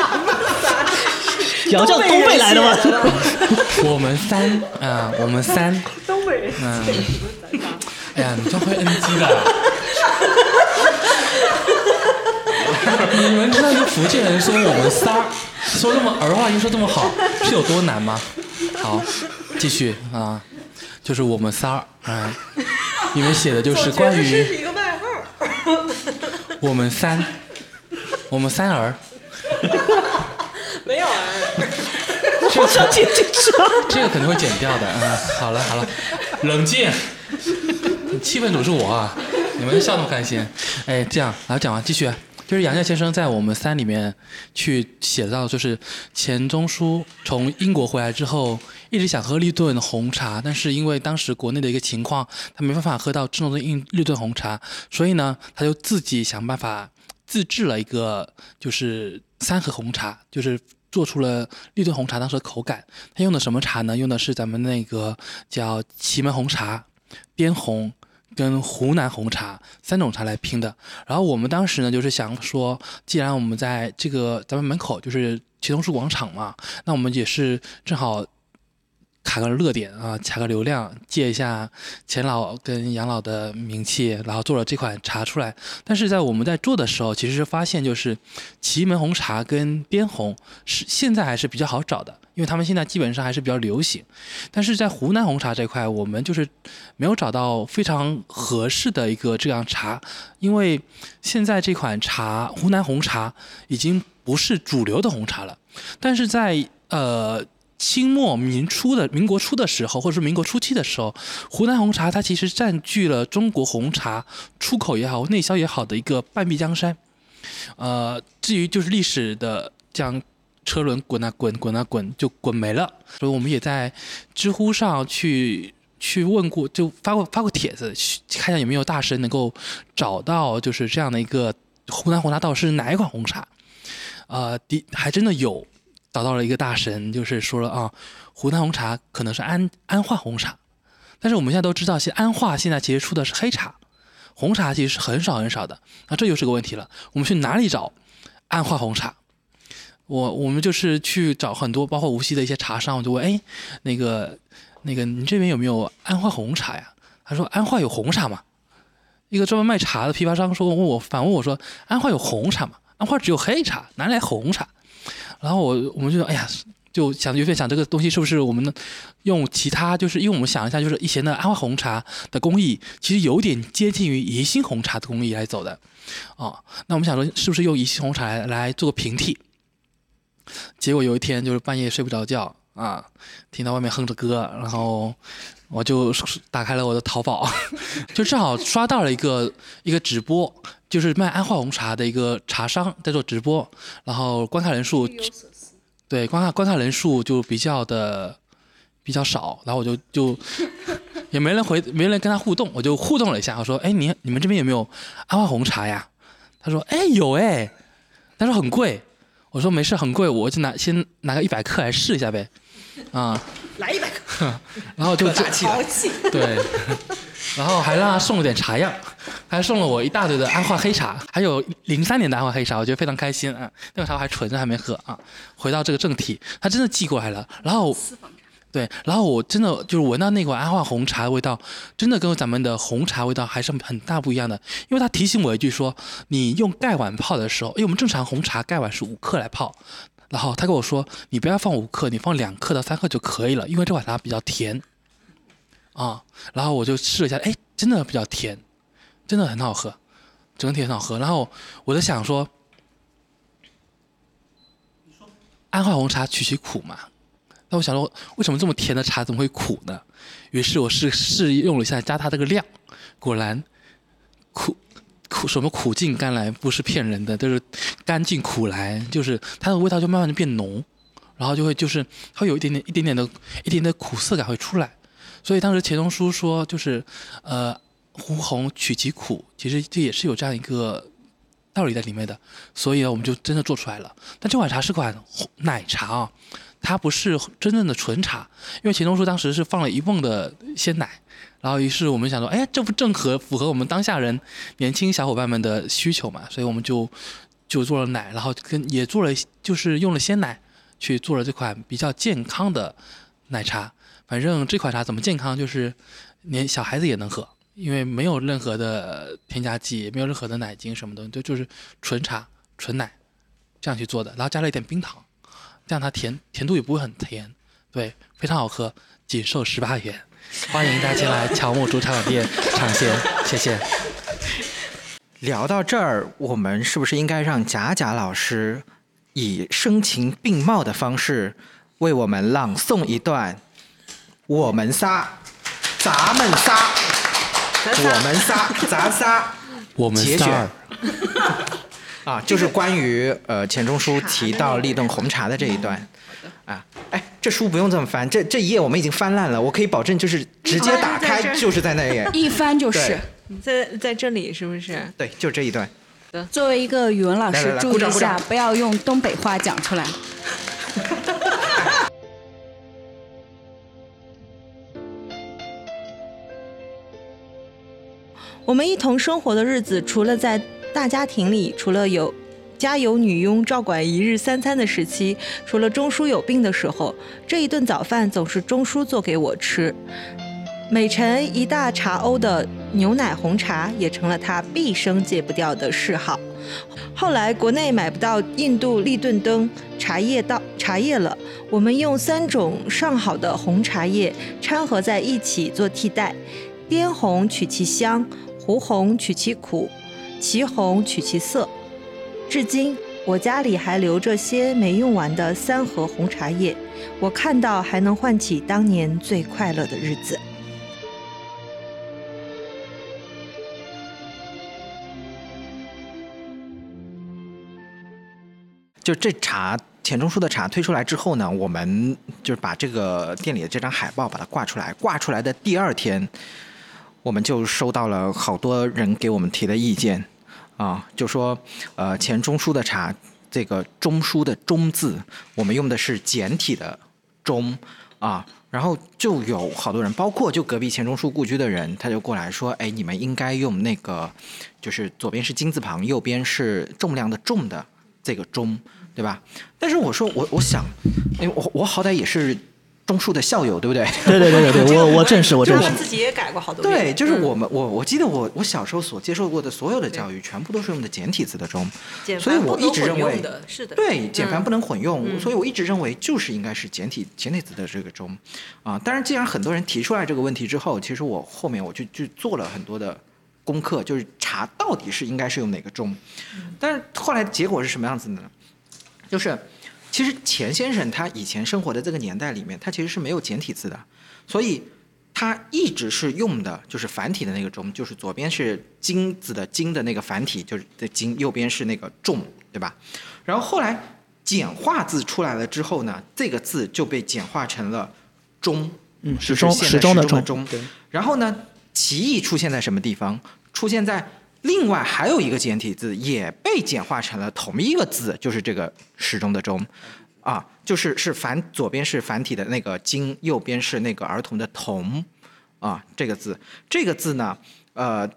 杨绛东北来的吗？我们三啊，我们三，东北人嗯，哎呀，你真会 NG 的。你们知道一个福建人说我们仨说这么儿化音说这么好是有多难吗？好，继续啊，就是我们仨，嗯，你们写的就是关于一个外号。我们三，我们三儿，没有啊，我想听清楚。这个肯定会剪掉的嗯、好了好了，冷静，气氛组是我啊，你们笑那么开心，哎，这样，来讲完继续啊。就是杨绛先生在我们三里面去写到，就是钱钟书从英国回来之后，一直想喝立顿红茶，但是因为当时国内的一个情况，他没办法喝到正宗的印立顿红茶，所以呢，他就自己想办法自制了一个就是三合红茶，就是做出了立顿红茶当时的口感。他用的什么茶呢？用的是咱们那个叫祁门红茶、滇红跟湖南红茶三种茶来拼的。然后我们当时呢，就是想说，既然我们在这个咱们门口就是祁同树广场嘛，那我们也是正好卡个热点啊，卡个流量，借一下钱老跟杨老的名气，然后做了这款茶出来。但是在我们在做的时候，其实是发现就是祁门红茶跟滇红是现在还是比较好找的，因为他们现在基本上还是比较流行。但是在湖南红茶这块，我们就是没有找到非常合适的一个这样茶，因为现在这款茶湖南红茶已经不是主流的红茶了。但是在呃清末民初的民国初的时候，或者是民国初期的时候，湖南红茶它其实占据了中国红茶出口也好、内销也好的一个半壁江山。呃，至于就是历史的这样车轮滚啊滚，滚啊滚，就滚没了。所以我们也在知乎上去去问过，就发过发过帖子，去看一下有没有大神能够找到就是这样的一个湖南红茶到底是哪一款红茶。呃，的还真的有找到了一个大神，就是说了啊，湖南红茶可能是安安化红茶，但是我们现在都知道，现安化现在其实出的是黑茶，红茶其实是很少很少的，那这就是个问题了，我们去哪里找安化红茶？我我们就是去找很多，包括无锡的一些茶商，我就问，哎，那个那个你这边有没有安化红茶呀？他说安化有红茶吗？一个专门卖茶的批发商说问我反问我说安化有红茶吗？安化只有黑茶，哪里来红茶？然后我我们就说，哎呀，就想有点想这个东西是不是我们用其他，就是因为我们想一下，就是以前的安化红茶的工艺，其实有点接近于宜兴红茶的工艺来走的，哦，那我们想说是不是用宜兴红茶来来做个平替？结果有一天就是半夜睡不着觉啊，听到外面哼着歌，然后我就打开了我的淘宝，就正好刷到了一个一个直播，就是卖安化红茶的一个茶商在做直播，然后观看人数对观看观看人数就比较的比较少，然后我就就也没人回没人跟他互动，我就互动了一下，我说哎你你们这边有没有安化红茶呀？他说哎有哎，他说很贵。我说没事，很贵，我就拿先拿个一百克来试一下呗，啊，来一百克，然后就就豪气。对，然后还让他送了点茶样，还送了我一大堆的安化黑茶，还有零三年的安化黑茶，我觉得非常开心啊。那个茶我还存着还没喝啊。回到这个正题，他真的寄过来了，然后对，然后我真的就是闻到那款安化红茶的味道，真的跟咱们的红茶味道还是很大不一样的。因为他提醒我一句说，你用盖碗泡的时候，因为我们正常红茶盖碗是五克来泡，然后他跟我说，你不要放五克，你放两克到三克就可以了，因为这款茶比较甜。啊，然后我就试了一下，哎，真的比较甜，真的很好喝，整体很好喝。然后我在想说，安化红茶取其苦嘛。那我想说，为什么这么甜的茶怎么会苦呢？于是我试试用了一下，加它这个量，果然苦苦什么苦尽甘来不是骗人的，都是甘尽苦来，就是它的味道就慢慢的变浓，然后就会就是它会有一点点一点点的一点点苦涩感会出来。所以当时钱钟书说，就是呃胡红取其苦，其实这也是有这样一个道理在里面的。所以呢，我们就真的做出来了。但这款茶是款奶茶啊。它不是真正的纯茶，因为钱钟书当时是放了一瓮的鲜奶，然后于是我们想说，哎，这不正合符合我们当下人年轻小伙伴们的需求嘛？所以我们就就做了奶，然后跟也做了，就是用了鲜奶去做了这款比较健康的奶茶。反正这款茶怎么健康，就是连小孩子也能喝，因为没有任何的添加剂，没有任何的奶精什么的，就就是纯茶、纯奶这样去做的，然后加了一点冰糖，这样它甜甜度也不会很甜，对，非常好喝，仅售十八元，欢迎大家进来乔木主场店尝鲜，谢谢。聊到这儿，我们是不是应该让贾贾老师以声情并茂的方式为我们朗诵一段？我们仨，咱们仨，我们仨，咱仨，我们仨儿啊，就是关于呃钱钟书提到立顿红茶的这一段。啊，哎，这书不用这么翻，这这一页我们已经翻烂了，我可以保证就是直接打开就是在那页，一翻就是对。在在这里是不是？对，就这一段。作为一个语文老来来来师，注意一鼓掌鼓掌下，不要用东北话讲出来。我们一同生活的日子，除了在大家庭里，除了有家有女佣照管一日三餐的时期，除了钟叔有病的时候，这一顿早饭总是钟叔做给我吃。每晨一大茶瓯的牛奶红茶，也成了他毕生戒不掉的嗜好。后来国内买不到印度立顿登茶叶到茶叶了，我们用三种上好的红茶叶掺合在一起做替代，滇红取其香，湖红取其苦，其红取其色。至今我家里还留着些没用完的三盒红茶叶，我看到还能唤起当年最快乐的日子。就这茶钱钟书的茶推出来之后呢，我们就是把这个店里的这张海报把它挂出来。挂出来的第二天，我们就收到了好多人给我们提的意见，啊，就说呃钱钟书的茶，这个钟书的钟字，我们用的是简体的钟啊。然后就有好多人，包括就隔壁钱钟书故居的人，他就过来说：“哎，你们应该用那个，就是左边是金字旁，右边是重量的重的这个钟，对吧？”但是我说我我想，哎，我我好歹也是钟书的校友，对不对？对对对对对，我我证实我证实。就是我。自己也改过好多遍。对，就是嗯。我们我我记得我我小时候所接受过的所有的教育，全部都是用的简体字的钟，简所以我一直认为的，是的，对，简繁嗯。不能混用，嗯。所以我一直认为就是应该是简体简体字的这个中，啊，当然既然很多人提出来这个问题之后，其实我后面我就去做了很多的功课，就是查到底是应该是用哪个中，但是后来结果是什么样子的呢？就是其实钱先生他以前生活的这个年代里面，他其实是没有简体字的，所以他一直是用的就是繁体的那个中，就是左边是金子的金的那个繁体，就是的金，右边是那个重，对吧？然后后来简化字出来了之后呢，这个字就被简化成了中，嗯，就是时钟时钟的钟，然后呢，歧义出现在什么地方？出现在另外还有一个简体字也被简化成了同一个字，就是这个时钟的钟，啊，就是是繁左边是繁体的那个金，右边是那个儿童的童，啊，这个字，这个字呢，呃。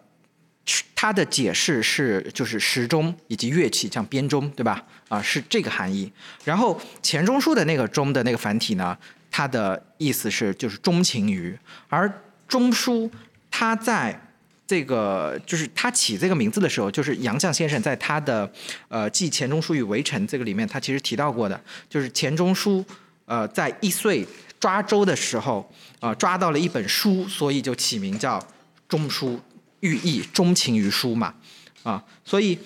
它的解释是就是时钟以及乐器，像编钟，对吧？啊，是这个含义。然后钱钟书的那个钟的那个繁体呢，它的意思是就是钟情于，而钟书他在这个就是他起这个名字的时候，就是杨绛先生在他的呃《记钱钟书与围城》这个里面，他其实提到过的，就是钱钟书呃在一岁抓周的时候、抓到了一本书，所以就起名叫钟书，寓意钟情于书嘛啊，所以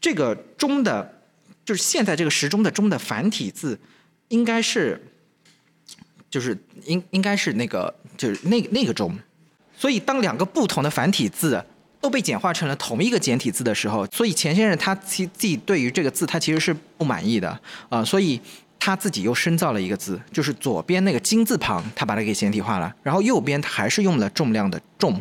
这个钟的，就是现在这个时钟的钟的繁体字，应该是就是应应该是那个就是那那个钟。所以当两个不同的繁体字都被简化成了同一个简体字的时候，所以钱先生他其自己对于这个字他其实是不满意的啊、所以他自己又深造了一个字，就是左边那个金字旁，他把它给简体化了，然后右边他还是用了重量的重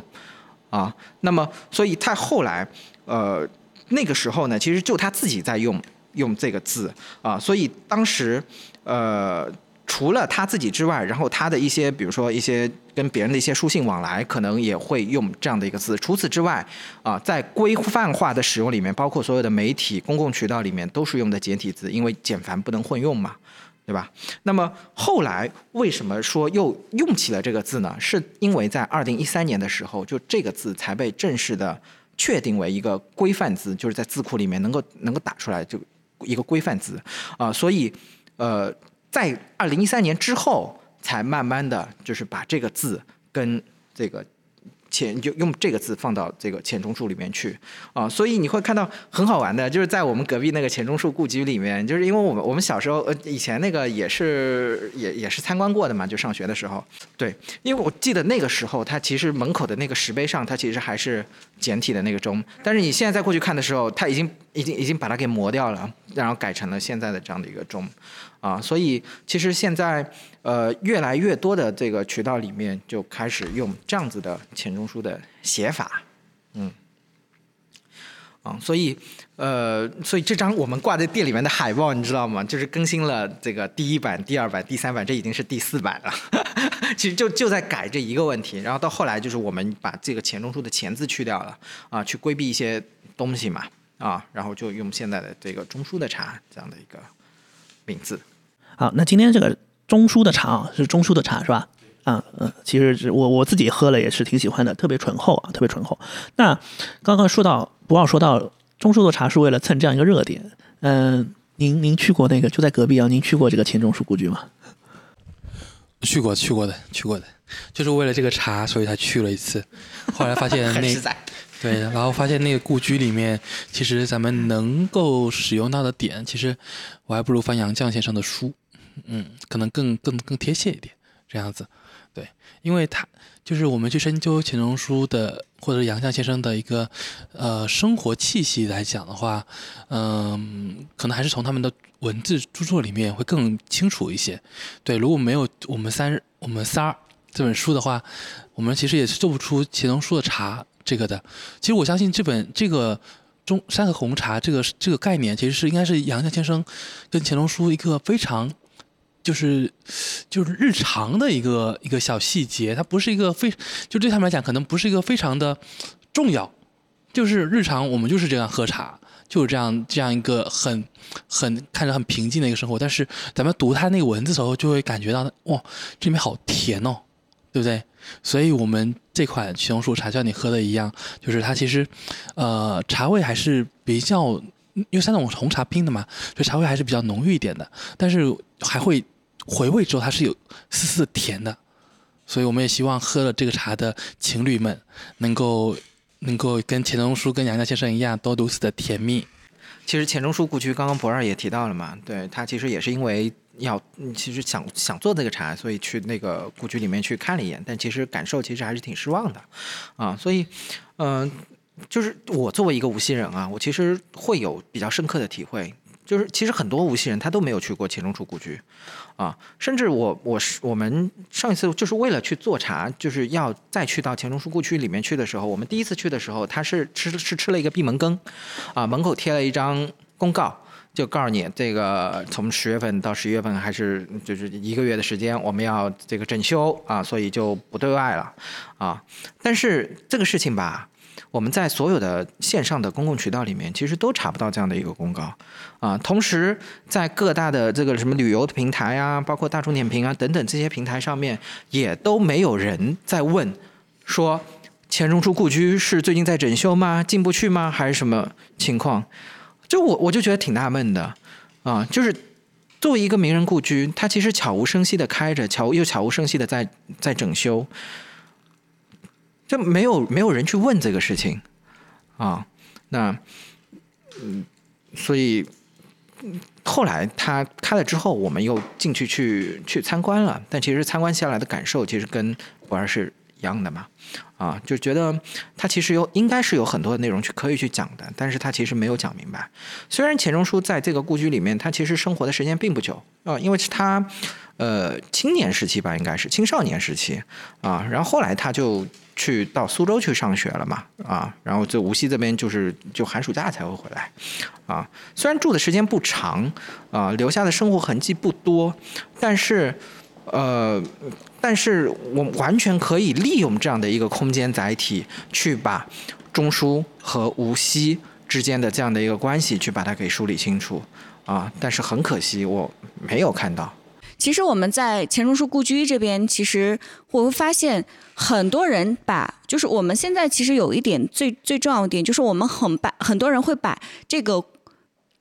啊。那么，所以他后来呃那个时候呢，其实就他自己在用用这个字啊，所以当时呃。除了他自己之外，然后他的一些，比如说一些跟别人的一些书信往来，可能也会用这样的一个字。除此之外，啊，在规范化的使用里面，包括所有的媒体、公共渠道里面，都是用的简体字，因为简繁不能混用嘛。对吧？那么后来为什么说又用起了这个字呢？是因为在二零一三年的时候，就这个字才被正式的确定为一个规范字，就是在字库里面能够能够打出来就一个规范字啊、所以呃，在二零一三年之后，才慢慢的就是把这个字跟这个钱就用这个字放到这个钱钟书里面去啊、所以你会看到很好玩的，就是在我们隔壁那个钱钟书故居里面，就是因为我们我们小时候呃以前那个也是也也是参观过的嘛，就上学的时候，对，因为我记得那个时候它其实门口的那个石碑上，它其实还是简体的那个钟，但是你现在再过去看的时候，它已经已经已经把它给磨掉了，然后改成了现在的这样的一个钟。啊，所以其实现在呃越来越多的这个渠道里面就开始用这样子的钱钟书的写法，嗯，啊，所以呃，所以这张我们挂在店里面的海报，你知道吗？就是更新了这个第一版、第二版、第三版，这已经是第四版了。其实就就在改这一个问题，然后到后来就是我们把这个钱钟书的钱字去掉了啊，去规避一些东西嘛啊，然后就用现在的这个中书的茶这样的一个名字。好，那今天这个中书的茶啊，是中书的茶是吧？啊，嗯，其实是我我自己喝了也是挺喜欢的，特别醇厚啊，特别醇厚。那刚刚说到，不要说到中书的茶是为了蹭这样一个热点，嗯、您您去过那个就在隔壁啊？您去过这个钱钟书故居吗？去过去过的去过的，就是为了这个茶，所以才去了一次。后来发现 那。对，然后发现那个故居里面，其实咱们能够使用到的点，其实我还不如翻杨绛先生的书，嗯，可能更更更贴切一点，这样子。对，因为他就是我们去深究钱钟书的或者杨绛先生的一个呃生活气息来讲的话，嗯、可能还是从他们的文字著作里面会更清楚一些。对，如果没有我们三我们仨这本书的话，我们其实也是做不出钱钟书的茶这个的。其实我相信这本这个中山河红茶这个这个概念，其实是应该是杨绛先生跟钱钟书一个非常就是就是日常的一个一个小细节，它不是一个非就对他们来讲可能不是一个非常的重要，就是日常我们就是这样喝茶。就是这样，这样一个很、很看着很平静的一个生活，但是咱们读它那个文字时候，就会感觉到，哇，这里面好甜哦，对不对？所以我们这款钱钟书茶像你喝的一样，就是它其实，呃，茶味还是比较，因为三种红茶拼的嘛，所以茶味还是比较浓郁一点的，但是还会回味之后它是有丝丝甜的，所以我们也希望喝了这个茶的情侣们能够能够跟钱钟书跟杨绛先生一样，都如此的甜蜜。其实钱钟书故居刚刚博二也提到了嘛，对他其实也是因为要，其实想想做这个茶，所以去那个故居里面去看了一眼，但其实感受其实还是挺失望的，啊，所以，嗯、就是我作为一个无锡人啊，我其实会有比较深刻的体会，就是其实很多无锡人他都没有去过钱钟书故居，啊，甚至我我是我们上一次就是为了去做茶，就是要再去到钱钟书故居里面去的时候，我们第一次去的时候，他是吃是吃了一个闭门羹，啊，门口贴了一张公告。就告诉你，这个从十月份到十一月份还是就是一个月的时间，我们要这个整修啊，所以就不对外了啊。但是这个事情吧，我们在所有的线上的公共渠道里面，其实都查不到这样的一个公告啊。同时，在各大的这个什么旅游的平台啊，包括大众点评啊等等这些平台上面，也都没有人在问说钱钟书故居是最近在整修吗？进不去吗？还是什么情况？就我我就觉得挺纳闷的啊，就是作为一个名人故居，它其实悄无声息的开着，悄又悄无声息的在在整修，就没有没有人去问这个事情啊。那嗯，所以后来他开了之后，我们又进去去去参观了，但其实参观下来的感受其实跟博二是一样的嘛。啊，就觉得他其实有应该是有很多的内容去可以去讲的，但是他其实没有讲明白。虽然钱钟书在这个故居里面，他其实生活的时间并不久啊，因为是他呃青年时期吧，应该是青少年时期啊，然后后来他就去到苏州去上学了嘛啊，然后这无锡这边就是就寒暑假才会回来啊，虽然住的时间不长啊，留下的生活痕迹不多，但是呃。但是我完全可以利用这样的一个空间载体，去把中枢和无锡之间的这样的一个关系，去把它给梳理清楚，啊，但是很可惜我没有看到。其实我们在钱钟书故居这边，其实我会发现很多人把，就是我们现在其实有一点最最重要的点，就是我们很把很多人会把这个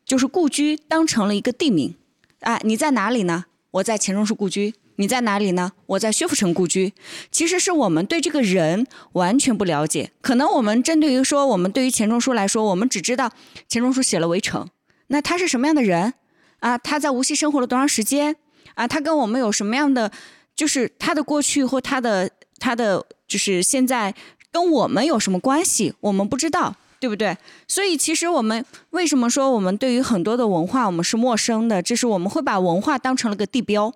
就是故居当成了一个地名。啊，你在哪里呢？我在钱钟书故居。你在哪里呢？我在薛府城故居。其实是我们对这个人完全不了解。可能我们针对于说，我们对于钱钟书来说，我们只知道钱钟书写了《围城》，那他是什么样的人？啊，他在无锡生活了多长时间？啊，他跟我们有什么样的，就是他的过去或他的他的就是现在跟我们有什么关系？我们不知道。对不对？所以其实我们为什么说我们对于很多的文化我们是陌生的？就是我们会把文化当成了个地标，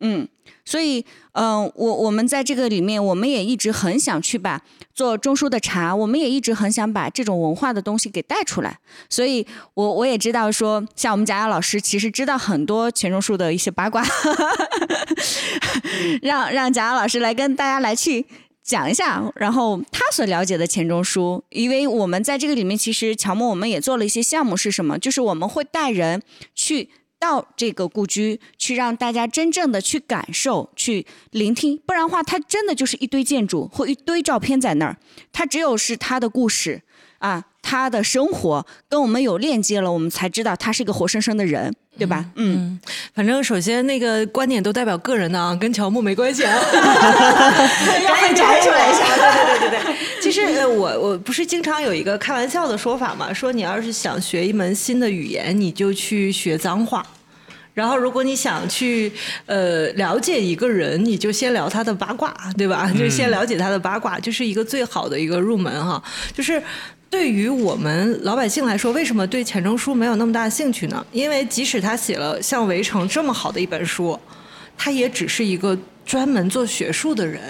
嗯，所以嗯，我我们在这个里面，我们也一直很想去把做中书的茶，我们也一直很想把这种文化的东西给带出来。所以我我也知道说，像我们贾雅老师其实知道很多钱钟书的一些八卦，让让贾雅老师来跟大家来去。讲一下，然后他所了解的钱钟书，因为我们在这个里面，其实乔木我们也做了一些项目，是什么？就是我们会带人去到这个故居，去让大家真正的去感受、去聆听，不然的话，它真的就是一堆建筑或一堆照片在那儿，它只有是他的故事啊。他的生活跟我们有链接了，我们才知道他是一个活生生的人，对吧？嗯，反正首先那个观点都代表个人的啊，跟乔木没关系啊。赶紧摘出来一下，对对对对对。其实呃，我我不是经常有一个开玩笑的说法嘛，说你要是想学一门新的语言，你就去学脏话；然后如果你想去呃了解一个人，你就先聊他的八卦，对吧？就先了解他的八卦，就是一个最好的一个入门哈，就是。对于我们老百姓来说，为什么对钱钟书没有那么大兴趣呢？因为即使他写了像《围城》这么好的一本书，他也只是一个专门做学术的人。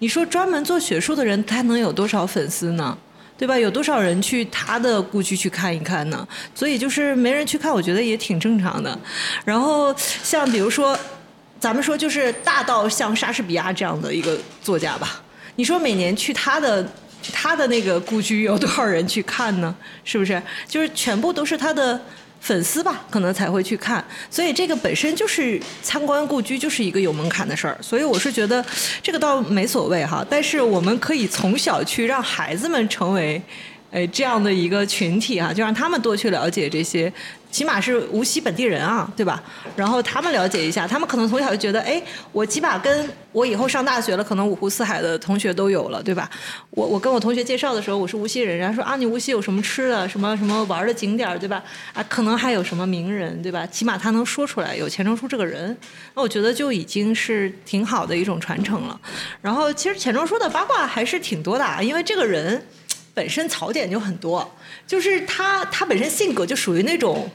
你说专门做学术的人，他能有多少粉丝呢？对吧？有多少人去他的故居去看一看呢？所以就是没人去看，我觉得也挺正常的。然后像比如说，咱们说就是大到像莎士比亚这样的一个作家吧，你说每年去他的。他的那个故居有多少人去看呢？是不是？就是全部都是他的粉丝吧，可能才会去看。所以这个本身就是参观故居就是一个有门槛的事儿。所以我是觉得这个倒没所谓哈。但是我们可以从小去让孩子们成为。哎，这样的一个群体啊，就让他们多去了解这些，起码是无锡本地人啊，对吧？然后他们了解一下，他们可能从小就觉得，哎，我起码跟我以后上大学了，可能五湖四海的同学都有了，对吧？我我跟我同学介绍的时候，我是无锡人，人家说啊，你无锡有什么吃的，什么什么玩的景点，对吧？啊，可能还有什么名人，对吧？起码他能说出来有钱钟书这个人，那我觉得就已经是挺好的一种传承了。然后其实钱钟书的八卦还是挺多的啊，因为这个人。本身槽点就很多，就是他他本身性格就属于那种，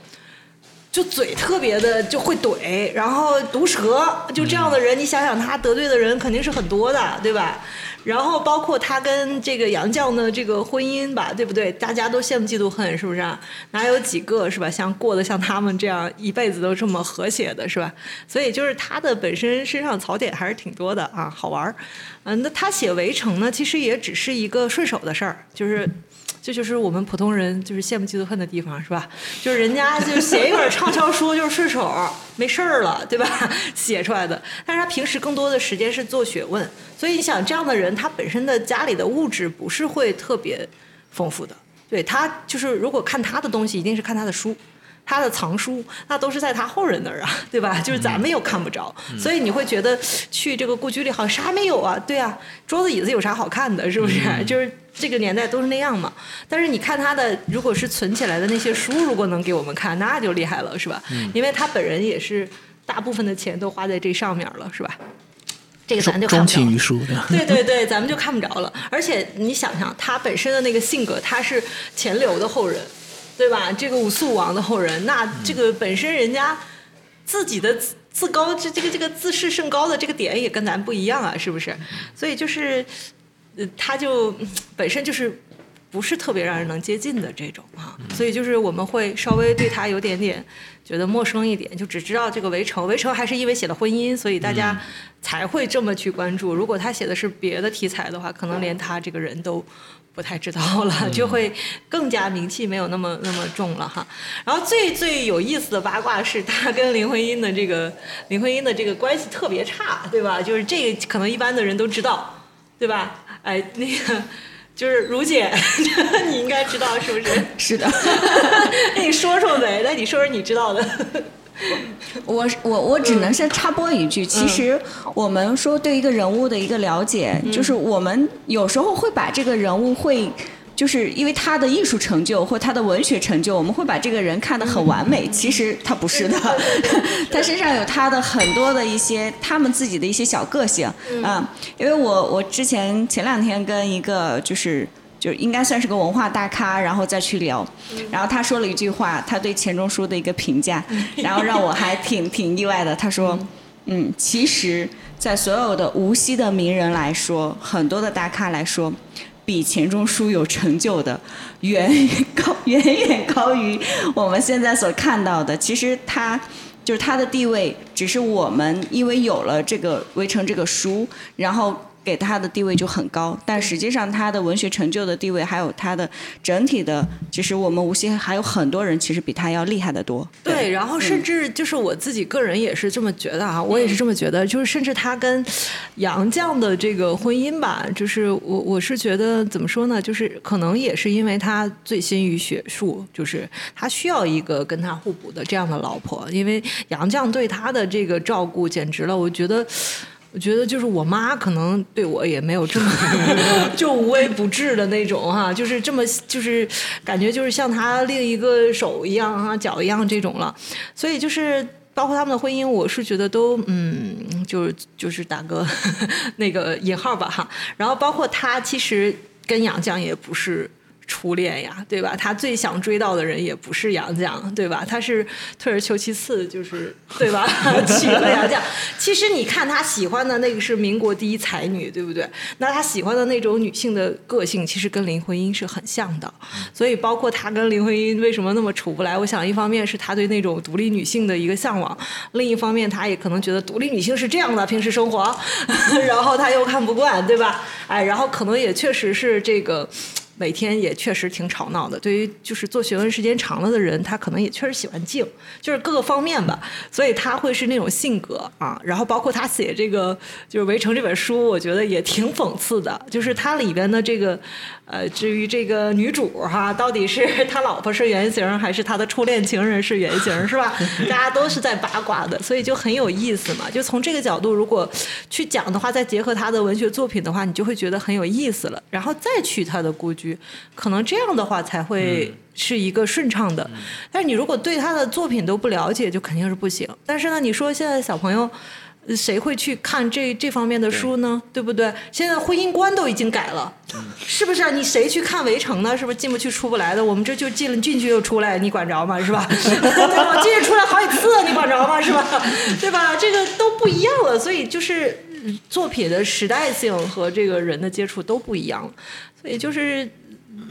就嘴特别的就会怼，然后毒舌，就这样的人，你想想他得罪的人肯定是很多的，对吧？然后包括他跟这个杨绛的这个婚姻吧，对不对？大家都羡慕嫉妒恨，是不是啊？哪有几个是吧？像过得像他们这样一辈子都这么和谐的，是吧？所以就是他的本身身上槽点还是挺多的啊，好玩儿。嗯，那他写《围城》呢，其实也只是一个顺手的事儿，就是。这就是我们普通人就是羡慕嫉妒恨的地方，是吧？就是人家就写一本畅销书 就是顺手没事儿了，对吧？写出来的，但是他平时更多的时间是做学问，所以你想这样的人，他本身的家里的物质不是会特别丰富的，对他就是如果看他的东西，一定是看他的书。他的藏书那都是在他后人那儿啊，对吧？就是咱们又看不着，所以你会觉得去这个故居里好像啥没有啊？对啊，桌子椅子有啥好看的？是不是？就是这个年代都是那样嘛。但是你看他的，如果是存起来的那些书，如果能给我们看，那就厉害了，是吧？因为他本人也是大部分的钱都花在这上面了，是吧？这个咱就看不着。于书，对对对，咱们就看不着了。而且你想想，他本身的那个性格，他是钱流的后人。对吧？这个武肃王的后人，那这个本身人家自己的自高，这这个这个自视甚高的这个点也跟咱不一样啊，是不是？所以就是，呃，他就本身就是不是特别让人能接近的这种啊，所以就是我们会稍微对他有点点觉得陌生一点，就只知道这个围城，围城还是因为写了婚姻，所以大家才会这么去关注。如果他写的是别的题材的话，可能连他这个人都不太知道了，就会更加名气没有那么那么重了哈。然后最最有意思的八卦是他跟林徽因的这个林徽因的这个关系特别差，对吧？就是这个可能一般的人都知道，对吧？哎，那个。就是如姐，你应该知道是不是？是的，那你说说呗，那你说说你知道的。我我我只能是插播一句，其实我们说对一个人物的一个了解，就是我们有时候会把这个人物会。就是因为他的艺术成就或他的文学成就，我们会把这个人看得很完美。其实他不是的，他身上有他的很多的一些他们自己的一些小个性啊。因为我我之前前两天跟一个就是就应该算是个文化大咖，然后再去聊，然后他说了一句话，他对钱钟书的一个评价，然后让我还挺挺意外的。他说，嗯，其实，在所有的无锡的名人来说，很多的大咖来说。比钱钟书有成就的，远高 远远高于我们现在所看到的。其实他就是他的地位，只是我们因为有了这个《围城》这个书，然后。给他的地位就很高，但实际上他的文学成就的地位，还有他的整体的，其实我们无锡还有很多人其实比他要厉害的多。对，然后甚至就是我自己个人也是这么觉得啊，我也是这么觉得，就是甚至他跟杨绛的这个婚姻吧，就是我我是觉得怎么说呢，就是可能也是因为他醉心于学术，就是他需要一个跟他互补的这样的老婆，因为杨绛对他的这个照顾简直了，我觉得。我觉得就是我妈可能对我也没有这么 就无微不至的那种哈，就是这么就是感觉就是像她另一个手一样哈脚一样这种了，所以就是包括他们的婚姻，我是觉得都嗯，就是就是打个 那个引号吧哈，然后包括他其实跟杨绛也不是。初恋呀，对吧？他最想追到的人也不是杨绛，对吧？他是退而求其次，就是对吧？娶了杨绛。其实你看他喜欢的那个是民国第一才女，对不对？那他喜欢的那种女性的个性，其实跟林徽因是很像的。所以，包括他跟林徽因为什么那么处不来？我想，一方面是他对那种独立女性的一个向往，另一方面他也可能觉得独立女性是这样的平时生活，然后他又看不惯，对吧？哎，然后可能也确实是这个。每天也确实挺吵闹的。对于就是做学问时间长了的人，他可能也确实喜欢静，就是各个方面吧。所以他会是那种性格啊。然后包括他写这个就是《围城》这本书，我觉得也挺讽刺的。就是它里边的这个呃，至于这个女主哈，到底是他老婆是原型，还是他的初恋情人是原型，是吧？大家都是在八卦的，所以就很有意思嘛。就从这个角度，如果去讲的话，再结合他的文学作品的话，你就会觉得很有意思了。然后再去他的故居。可能这样的话才会是一个顺畅的，但是你如果对他的作品都不了解，就肯定是不行。但是呢，你说现在小朋友谁会去看这这方面的书呢？对不对？现在婚姻观都已经改了，是不是？你谁去看《围城》呢？是不是进不去出不来的？我们这就进了进去又出来，你管着吗？是吧？对吧？进去出来好几次，你管着吗？是吧？对吧？这个都不一样了，所以就是作品的时代性和这个人的接触都不一样了。所以就是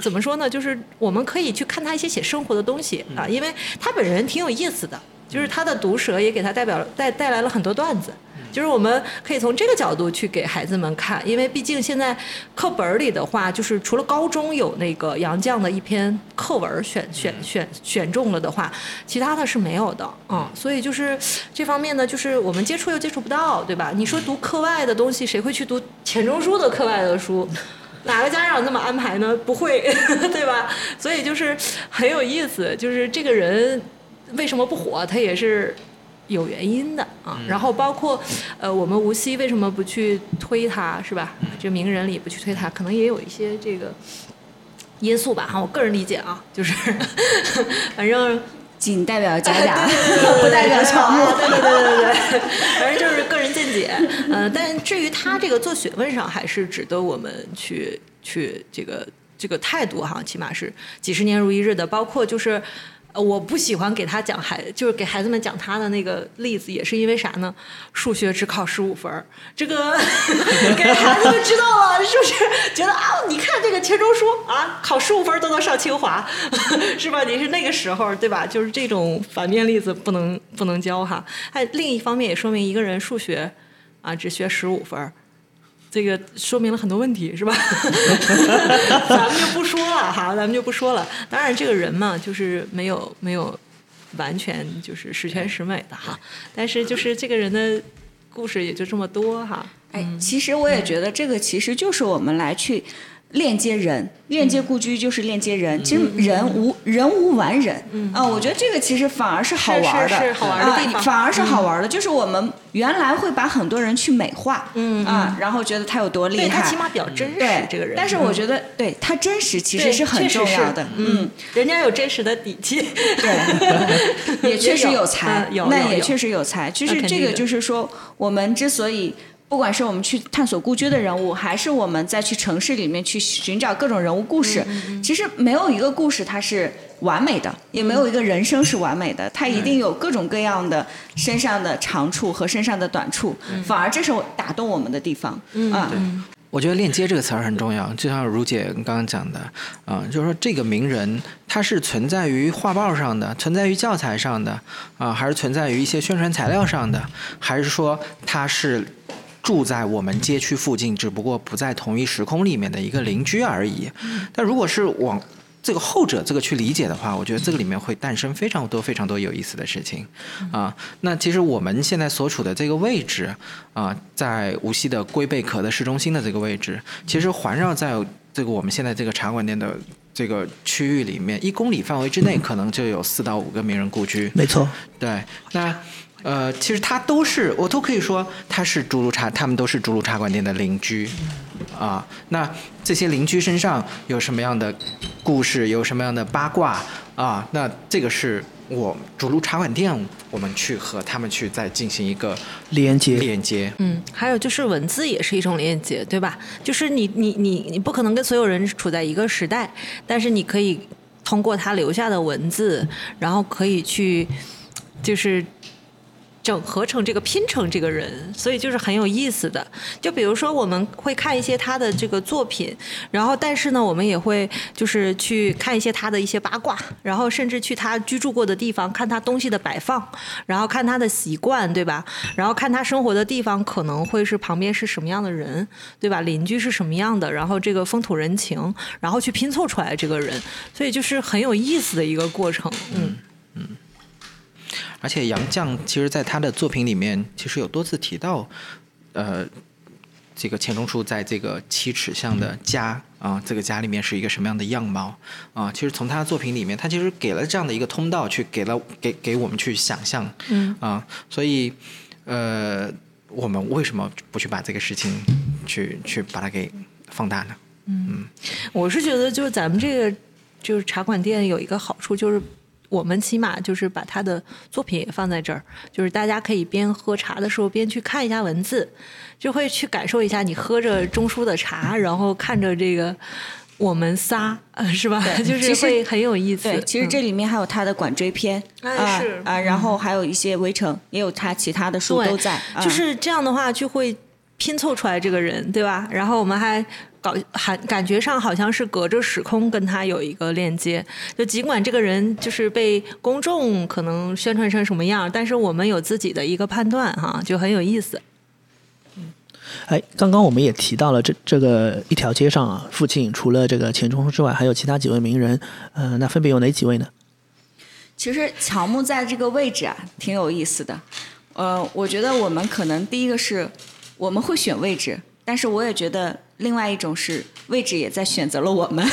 怎么说呢？就是我们可以去看他一些写生活的东西啊，因为他本人挺有意思的。就是他的毒舌也给他代表带带来了很多段子。就是我们可以从这个角度去给孩子们看，因为毕竟现在课本里的话，就是除了高中有那个杨绛的一篇课文选选选选中了的话，其他的是没有的嗯，所以就是这方面呢，就是我们接触又接触不到，对吧？你说读课外的东西，谁会去读钱钟书的课外的书？哪个家长这么安排呢？不会，对吧？所以就是很有意思，就是这个人为什么不火，它也是有原因的啊。然后包括呃，我们无锡为什么不去推它，是吧？这名人里不去推它，可能也有一些这个因素吧。哈，我个人理解啊，就是 反正。仅代表贾贾，不代表乔木。对对对对对，反正就是个人见解。嗯，但至于他这个做学问上，还是值得我们去去这个这个态度哈，起码是几十年如一日的。包括就是呃我不喜欢给他讲孩，就是给孩子们讲他的那个例子，也是因为啥呢？数学只考十五分儿，这个 给孩子们知道了，是不是觉得啊？你看这个钱钟书啊，考十五分都能上清华，是吧？你是那个时候对吧？就是这种反面例子不能不能教哈。哎另一方面也说明一个人数学啊只学十五分儿。这个说明了很多问题，是吧？咱们就不说了哈，咱们就不说了。当然，这个人嘛，就是没有没有完全就是十全十美的哈。但是，就是这个人的故事也就这么多哈。哎，其实我也觉得这个其实就是我们来去链接人，链接故居就是链接人。其实人无人无完人。嗯。啊，我觉得这个其实反而是好玩的，是是好玩的地方。啊反而是好玩的。就是我们原来会把很多人去美化，嗯啊，然后觉得他有多厉害，对他起码比较真实对，这个人。但是我觉得对他真实其实对是。很重要的，嗯，人家有真实的底气，对，也确实有才，那也确实有才。其实这个，就是说，我们之所以。不管是我们去探索故居的人物，还是我们再去城市里面去寻找各种人物故事，嗯其实没有一个故事它是完美的，也没有一个人生是完美的，它一定有各种各样的身上的长处和身上的短处，反而这是打动我们的地方啊。我觉得“链接”这个词儿很重要，就像如姐刚刚讲的，啊、就是说这个名人他是存在于画报上的，存在于教材上的，啊、还是存在于一些宣传材料上的，还是说他是住在我们街区附近，只不过不在同一时空里面的一个邻居而已。但如果是往这个后者这个去理解的话，我觉得这个里面会诞生非常多非常多有意思的事情啊。那其实我们现在所处的这个位置啊，在无锡的龟背壳的市中心的这个位置，其实环绕在这个我们现在这个茶馆店的这个区域里面，一公里范围之内，可能就有四到五个名人故居。没错，对，那呃，其实他都是，我都可以说他是竹炉茶，他们都是竹炉茶馆店的邻居啊。那这些邻居身上有什么样的故事，有什么样的八卦啊？那这个是我竹炉茶馆店，我们去和他们去再进行一个连接连接。嗯，还有就是文字也是一种连接，对吧？就是你你你你不可能跟所有人处在一个时代，但是你可以通过他留下的文字，然后可以去就是。整合成这个拼成这个人，所以就是很有意思的。就比如说，我们会看一些他的这个作品，然后但是呢，我们也会就是去看一些他的一些八卦，然后甚至去他居住过的地方看他东西的摆放，然后看他的习惯，对吧？然后看他生活的地方可能会是旁边是什么样的人，对吧？邻居是什么样的，然后这个风土人情，然后去拼凑出来这个人，所以就是很有意思的一个过程。嗯嗯，而且杨绛其实在他的作品里面，其实有多次提到，呃，这个钱钟书在这个七尺巷的家啊、这个家里面是一个什么样的样貌啊、其实从他的作品里面，他其实给了这样的一个通道，去给了给给我们去想象，嗯啊、所以呃，我们为什么不去把这个事情去去把它给放大呢？嗯我是觉得就是咱们这个就是茶馆店有一个好处就是。我们起码就是把他的作品也放在这儿，就是大家可以边喝茶的时候边去看一下文字，就会去感受一下你喝着钟书的茶，然后看着这个我们仨，呃，是吧？对 就是会很有意思。对，其实这里面还有他的管锥篇哎啊是啊，然后还有一些围城，也有他其他的书都在，啊就是这样的话就会拼凑出来这个人，对吧？然后我们还搞还感觉上好像是隔着时空跟他有一个链接，就尽管这个人就是被公众可能宣传成什么样，但是我们有自己的一个判断哈，就很有意思。哎，刚刚我们也提到了这这个一条街上啊，附近除了这个钱钟书之外，还有其他几位名人，呃，那分别有哪几位呢？其实乔木在这个位置啊，挺有意思的。呃，我觉得我们可能第一个是我们会选位置，但是我也觉得另外一种是位置也在选择了我们。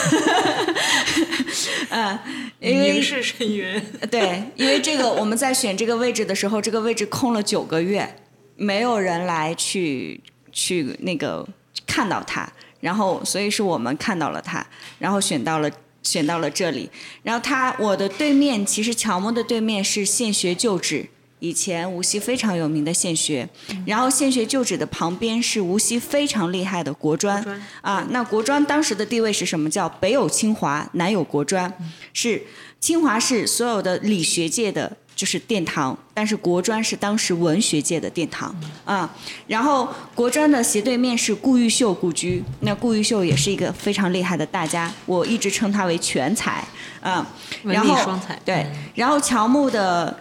呃，因为是深渊，对，因为这个我们在选这个位置的时候，这个位置空了九个月，没有人来去去那个看到它，然后所以是我们看到了它，然后选到了选到了这里。然后他我的对面，其实乔木的对面是现学旧址以前无锡非常有名的县学，然后县学旧址的旁边是无锡非常厉害的国专啊。那国专当时的地位是什么？叫北有清华，南有国专，是清华是所有的理学界的就是殿堂，但是国专是当时文学界的殿堂啊。然后国专的斜对面是顾毓秀故居，那顾毓秀也是一个非常厉害的大家，我一直称他为全才啊。文然后理双才。对，然后乔木的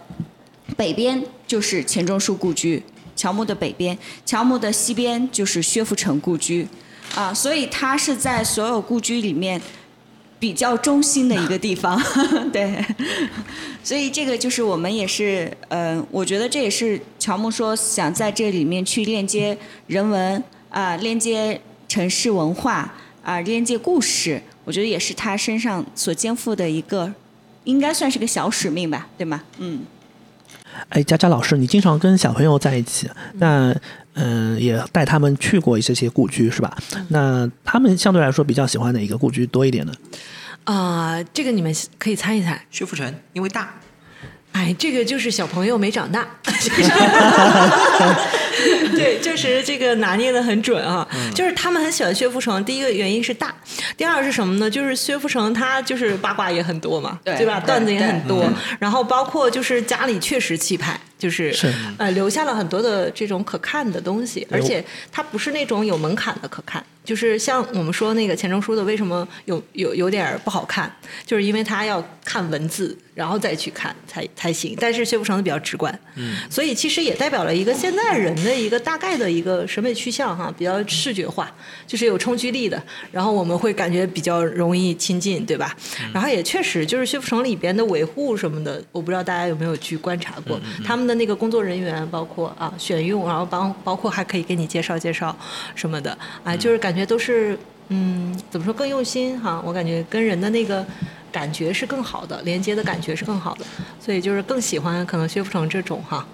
北边就是钱钟书故居，乔木的北边，乔木的西边就是薛福成故居，啊，所以它是在所有故居里面比较中心的一个地方，对，所以这个就是我们也是，呃，我觉得这也是乔木说想在这里面去链接人文啊、链接城市文化啊、链接故事，我觉得也是他身上所肩负的一个，应该算是个小使命吧，对吗？嗯。哎，佳佳老师，你经常跟小朋友在一起，那嗯、也带他们去过一些些故居是吧？那他们相对来说比较喜欢哪一个故居多一点呢？啊、这个你们可以猜一猜。薛福成因为大，哎，这个就是小朋友没长大，就是对，确实这个拿捏的很准啊。就是他们很喜欢薛福成，第一个原因是大，第二是什么呢？就是薛福成他就是八卦也很多嘛，吧？对吧段子也很多，然后包括就是家里确实气派。就是是。呃，留下了很多的这种可看的东西，而且它不是那种有门槛的可看，就是像我们说那个钱钟书的为什么有有有点不好看，就是因为他要看文字，然后再去看才才行。但是薛福成的比较直观，嗯，所以其实也代表了一个现代人的一个大概的一个审美趋向哈，比较视觉化，就是有冲击力的，然后我们会感觉比较容易亲近，对吧？然后也确实就是薛福成里边的维护什么的，我不知道大家有没有去观察过他们的那个工作人员，包括啊选用，然后帮包括还可以给你介绍介绍什么的，啊，就是感觉都是嗯，怎么说更用心哈？我感觉跟人的那个感觉是更好的，连接的感觉是更好的，所以就是更喜欢可能薛福成这种哈，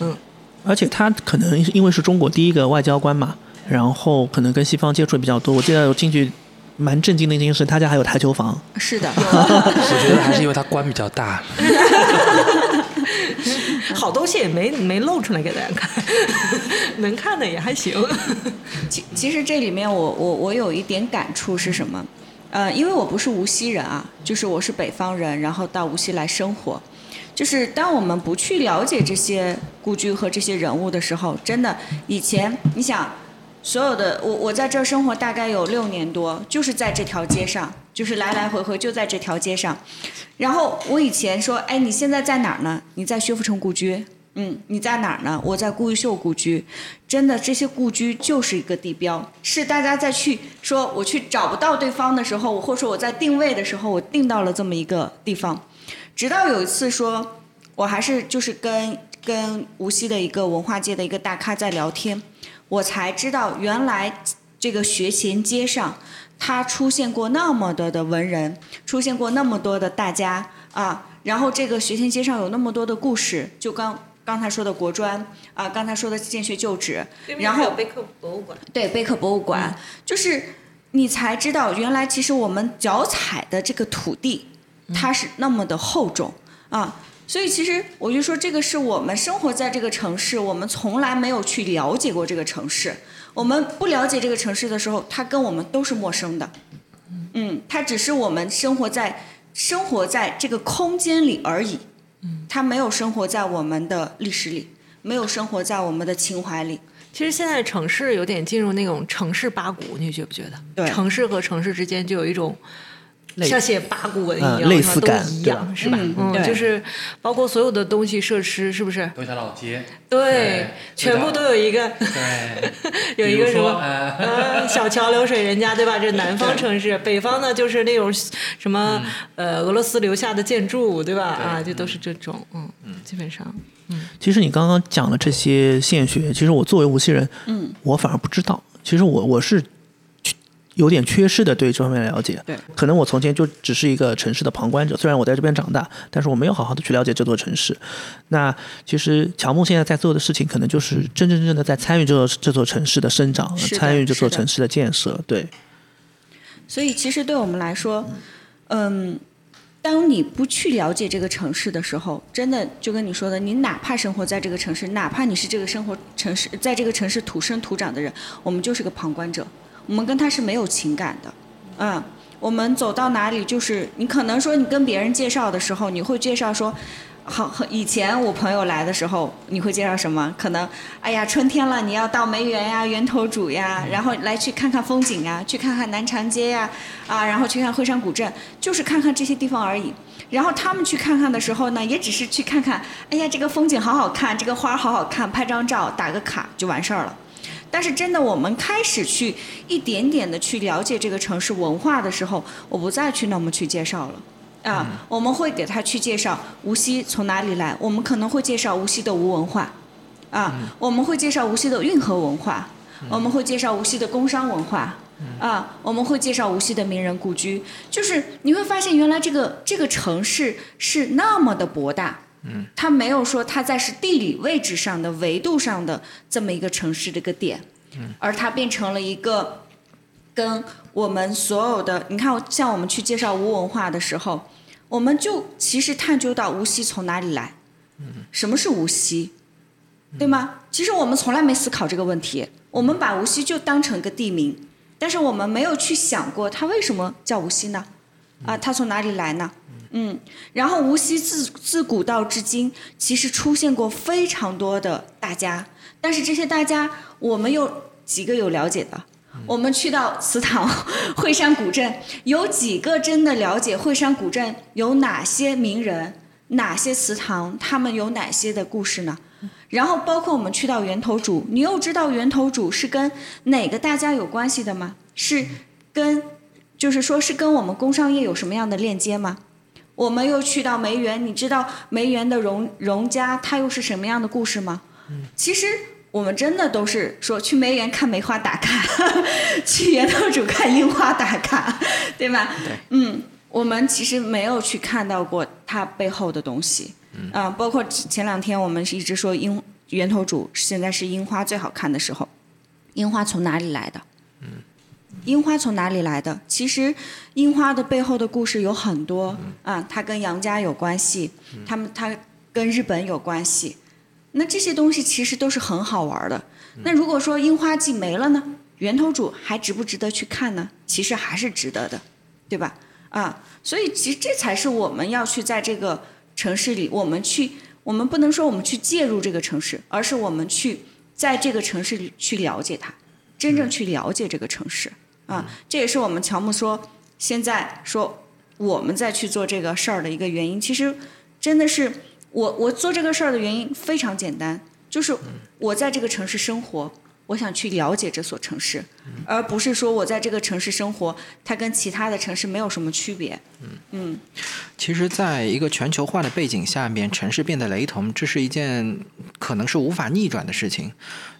嗯。而且他可能因为是中国第一个外交官嘛，然后可能跟西方接触比较多。我记得我进去蛮震惊的一件事，他家还有台球房。是的，我觉得还是因为他官比较大。好东西也没没露出来给大家看，能看的也还行。其其实这里面我我我有一点感触是什么？呃，因为我不是无锡人啊，就是我是北方人，然后到无锡来生活。就是当我们不去了解这些故居和这些人物的时候，真的以前你想，所有的我我在这儿生活大概有六年多，就是在这条街上，就是来来回回就在这条街上。然后我以前说，哎，你现在在哪儿呢？你在薛福成故居。嗯，你在哪儿呢？我在顾毓秀故居。真的，这些故居就是一个地标，是大家在去说我去找不到对方的时候，或者说我在定位的时候，我定到了这么一个地方。直到有一次说，我还是就是跟跟无锡的一个文化界的一个大咖在聊天，我才知道原来这个学前街上，它出现过那么多的文人，出现过那么多的大家啊，然后这个学前街上有那么多的故事，就刚。刚才说的国专啊，刚才说的建学旧址，然后有贝克博物馆，对贝克博物馆，就是你才知道，原来其实我们脚踩的这个土地，它是那么的厚重啊。所以其实我就说，这个是我们生活在这个城市，我们从来没有去了解过这个城市。我们不了解这个城市的时候，它跟我们都是陌生的。嗯，它只是我们生活在生活在这个空间里而已。它没有生活在我们的历史里，没有生活在我们的情怀里。其实现在城市有点进入那种城市八股，你觉不觉得？对城市和城市之间就有一种类像写八股文一样，嗯类似感都一样，是吧？嗯就是包括所有的东西设施，是不是？都一条老街，对对，全部都有一个对，有一个什么小桥流水人家，对吧？这南方城市，北方呢就是那种什么呃俄罗斯留下的建筑，对吧？啊，就都是这种，嗯，基本上。嗯其实你刚刚讲的这些县学，其实我作为无锡人，嗯，我反而不知道。其实我我是缺有点缺失的对这方面的了解。对，可能我从前就只是一个城市的旁观者，虽然我在这边长大，但是我没有好好的去了解这座城市。那其实乔木现在在做的事情，可能就是真真正正的在参与这座这座城市的生长，参与这座城市的建设。对，所以其实对我们来说，嗯，当你不去了解这个城市的时候，真的就跟你说的，你哪怕生活在这个城市，哪怕你是这个生活城市，在这个城市土生土长的人，我们就是个旁观者，我们跟他是没有情感的，嗯，我们走到哪里就是你可能说你跟别人介绍的时候，你会介绍说。好，以前我朋友来的时候，你会介绍什么？可能，哎呀，春天了，你要到梅园呀、源头渚呀，然后来去看看风景呀，去看看南长街呀，啊，然后去看惠山古镇，就是看看这些地方而已。然后他们去看看的时候呢，也只是去看看，哎呀，这个风景好好看，这个花好好看，拍张照，打个卡就完事儿了。但是真的，我们开始去一点点的去了解这个城市文化的时候，我不再去那么去介绍了。啊，我们会给他去介绍无锡从哪里来，我们可能会介绍无锡的吴文化，啊，我们会介绍无锡的运河文化，我们会介绍无锡的工商文化，啊，我们会介绍无锡的名人故居，就是你会发现原来这个这个城市是那么的博大，它没有说它在是地理位置上的维度上的这么一个城市的一个点，而它变成了一个跟我们所有的，你看像我们去介绍吴文化的时候。我们就其实探究到无锡从哪里来，什么是无锡，对吗？其实我们从来没思考这个问题，我们把无锡就当成一个地名，但是我们没有去想过它为什么叫无锡呢？啊，它从哪里来呢？嗯，然后无锡自自古到至今，其实出现过非常多的大家，但是这些大家，我们有几个有了解的？我们去到祠堂 惠山古镇，有几个真的了解惠山古镇有哪些名人、哪些祠堂，他们有哪些的故事呢？然后包括我们去到源头主，你又知道源头主是跟哪个大家有关系的吗？是跟，就是说是跟我们工商业有什么样的链接吗？我们又去到梅园，你知道梅园的荣荣家它又是什么样的故事吗？其实。我们真的都是说去梅园看梅花打卡，去源头主看樱花打卡，对吧？对。嗯，我们其实没有去看到过它背后的东西。嗯。啊，包括前两天我们是一直说樱源头主现在是樱花最好看的时候，樱花从哪里来的？嗯。樱花从哪里来的？其实樱花的背后的故事有很多啊，它跟杨家有关系，他们它跟日本有关系。那这些东西其实都是很好玩的。那如果说樱花季没了呢？源头主还值不值得去看呢？其实还是值得的，对吧？啊，所以其实这才是我们要去在这个城市里，我们去，我们不能说我们去介入这个城市，而是我们去在这个城市里去了解它，真正去了解这个城市。啊，这也是我们乔木说现在说我们再去做这个事儿的一个原因。其实真的是。我我做这个事儿的原因非常简单，就是我在这个城市生活，我想去了解这所城市，而不是说我在这个城市生活，它跟其他的城市没有什么区别。嗯嗯，其实，在一个全球化的背景下面，城市变得雷同，这是一件可能是无法逆转的事情，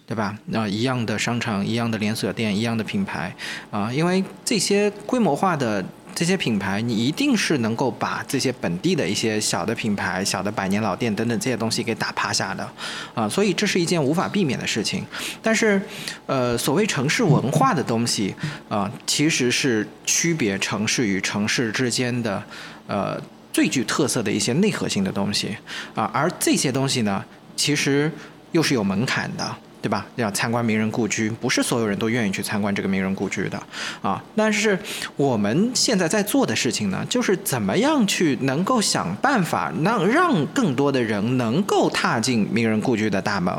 对吧？啊，一样的商场，一样的连锁店，一样的品牌，啊，因为这些规模化的。这些品牌，你一定是能够把这些本地的一些小的品牌、小的百年老店等等这些东西给打趴下的，啊，所以这是一件无法避免的事情。但是，呃，所谓城市文化的东西，啊，其实是区别城市与城市之间的，呃，最具特色的一些内核性的东西，啊，而这些东西呢，其实又是有门槛的。对吧？要参观名人故居，不是所有人都愿意去参观这个名人故居的啊。但是我们现在在做的事情呢，就是怎么样去能够想办法让让更多的人能够踏进名人故居的大门。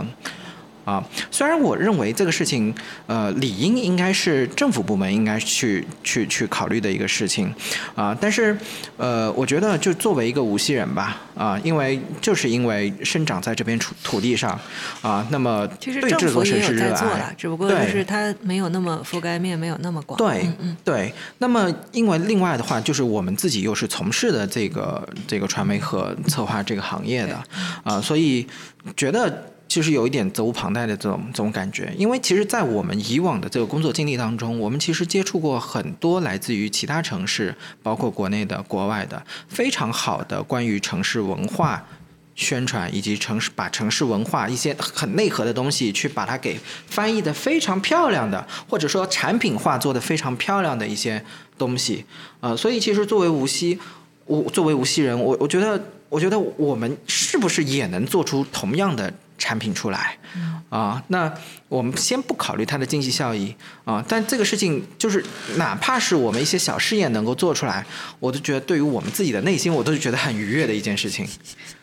啊，虽然我认为这个事情，呃，理应应该是政府部门应该去去去考虑的一个事情，啊，但是，呃，我觉得就作为一个无锡人吧，啊，因为就是因为生长在这片土土地上，啊，那么对这座城市热爱，只不过就是它没有那么覆盖面没有那么广，对，对。那么因为另外的话，就是我们自己又是从事的这个这个传媒和策划这个行业的，啊，所以觉得。就是有一点责无旁贷的这种这种感觉，因为其实，在我们以往的这个工作经历当中，我们其实接触过很多来自于其他城市，包括国内的、国外的非常好的关于城市文化宣传，以及城市把城市文化一些很内核的东西去把它给翻译的非常漂亮的，或者说产品化做的非常漂亮的一些东西，呃，所以其实作为无锡。我作为无锡人，我我觉得，我觉得我们是不是也能做出同样的产品出来？啊，那我们先不考虑它的经济效益啊，但这个事情就是，哪怕是我们一些小试验能够做出来，我都觉得对于我们自己的内心，我都是觉得很愉悦的一件事情。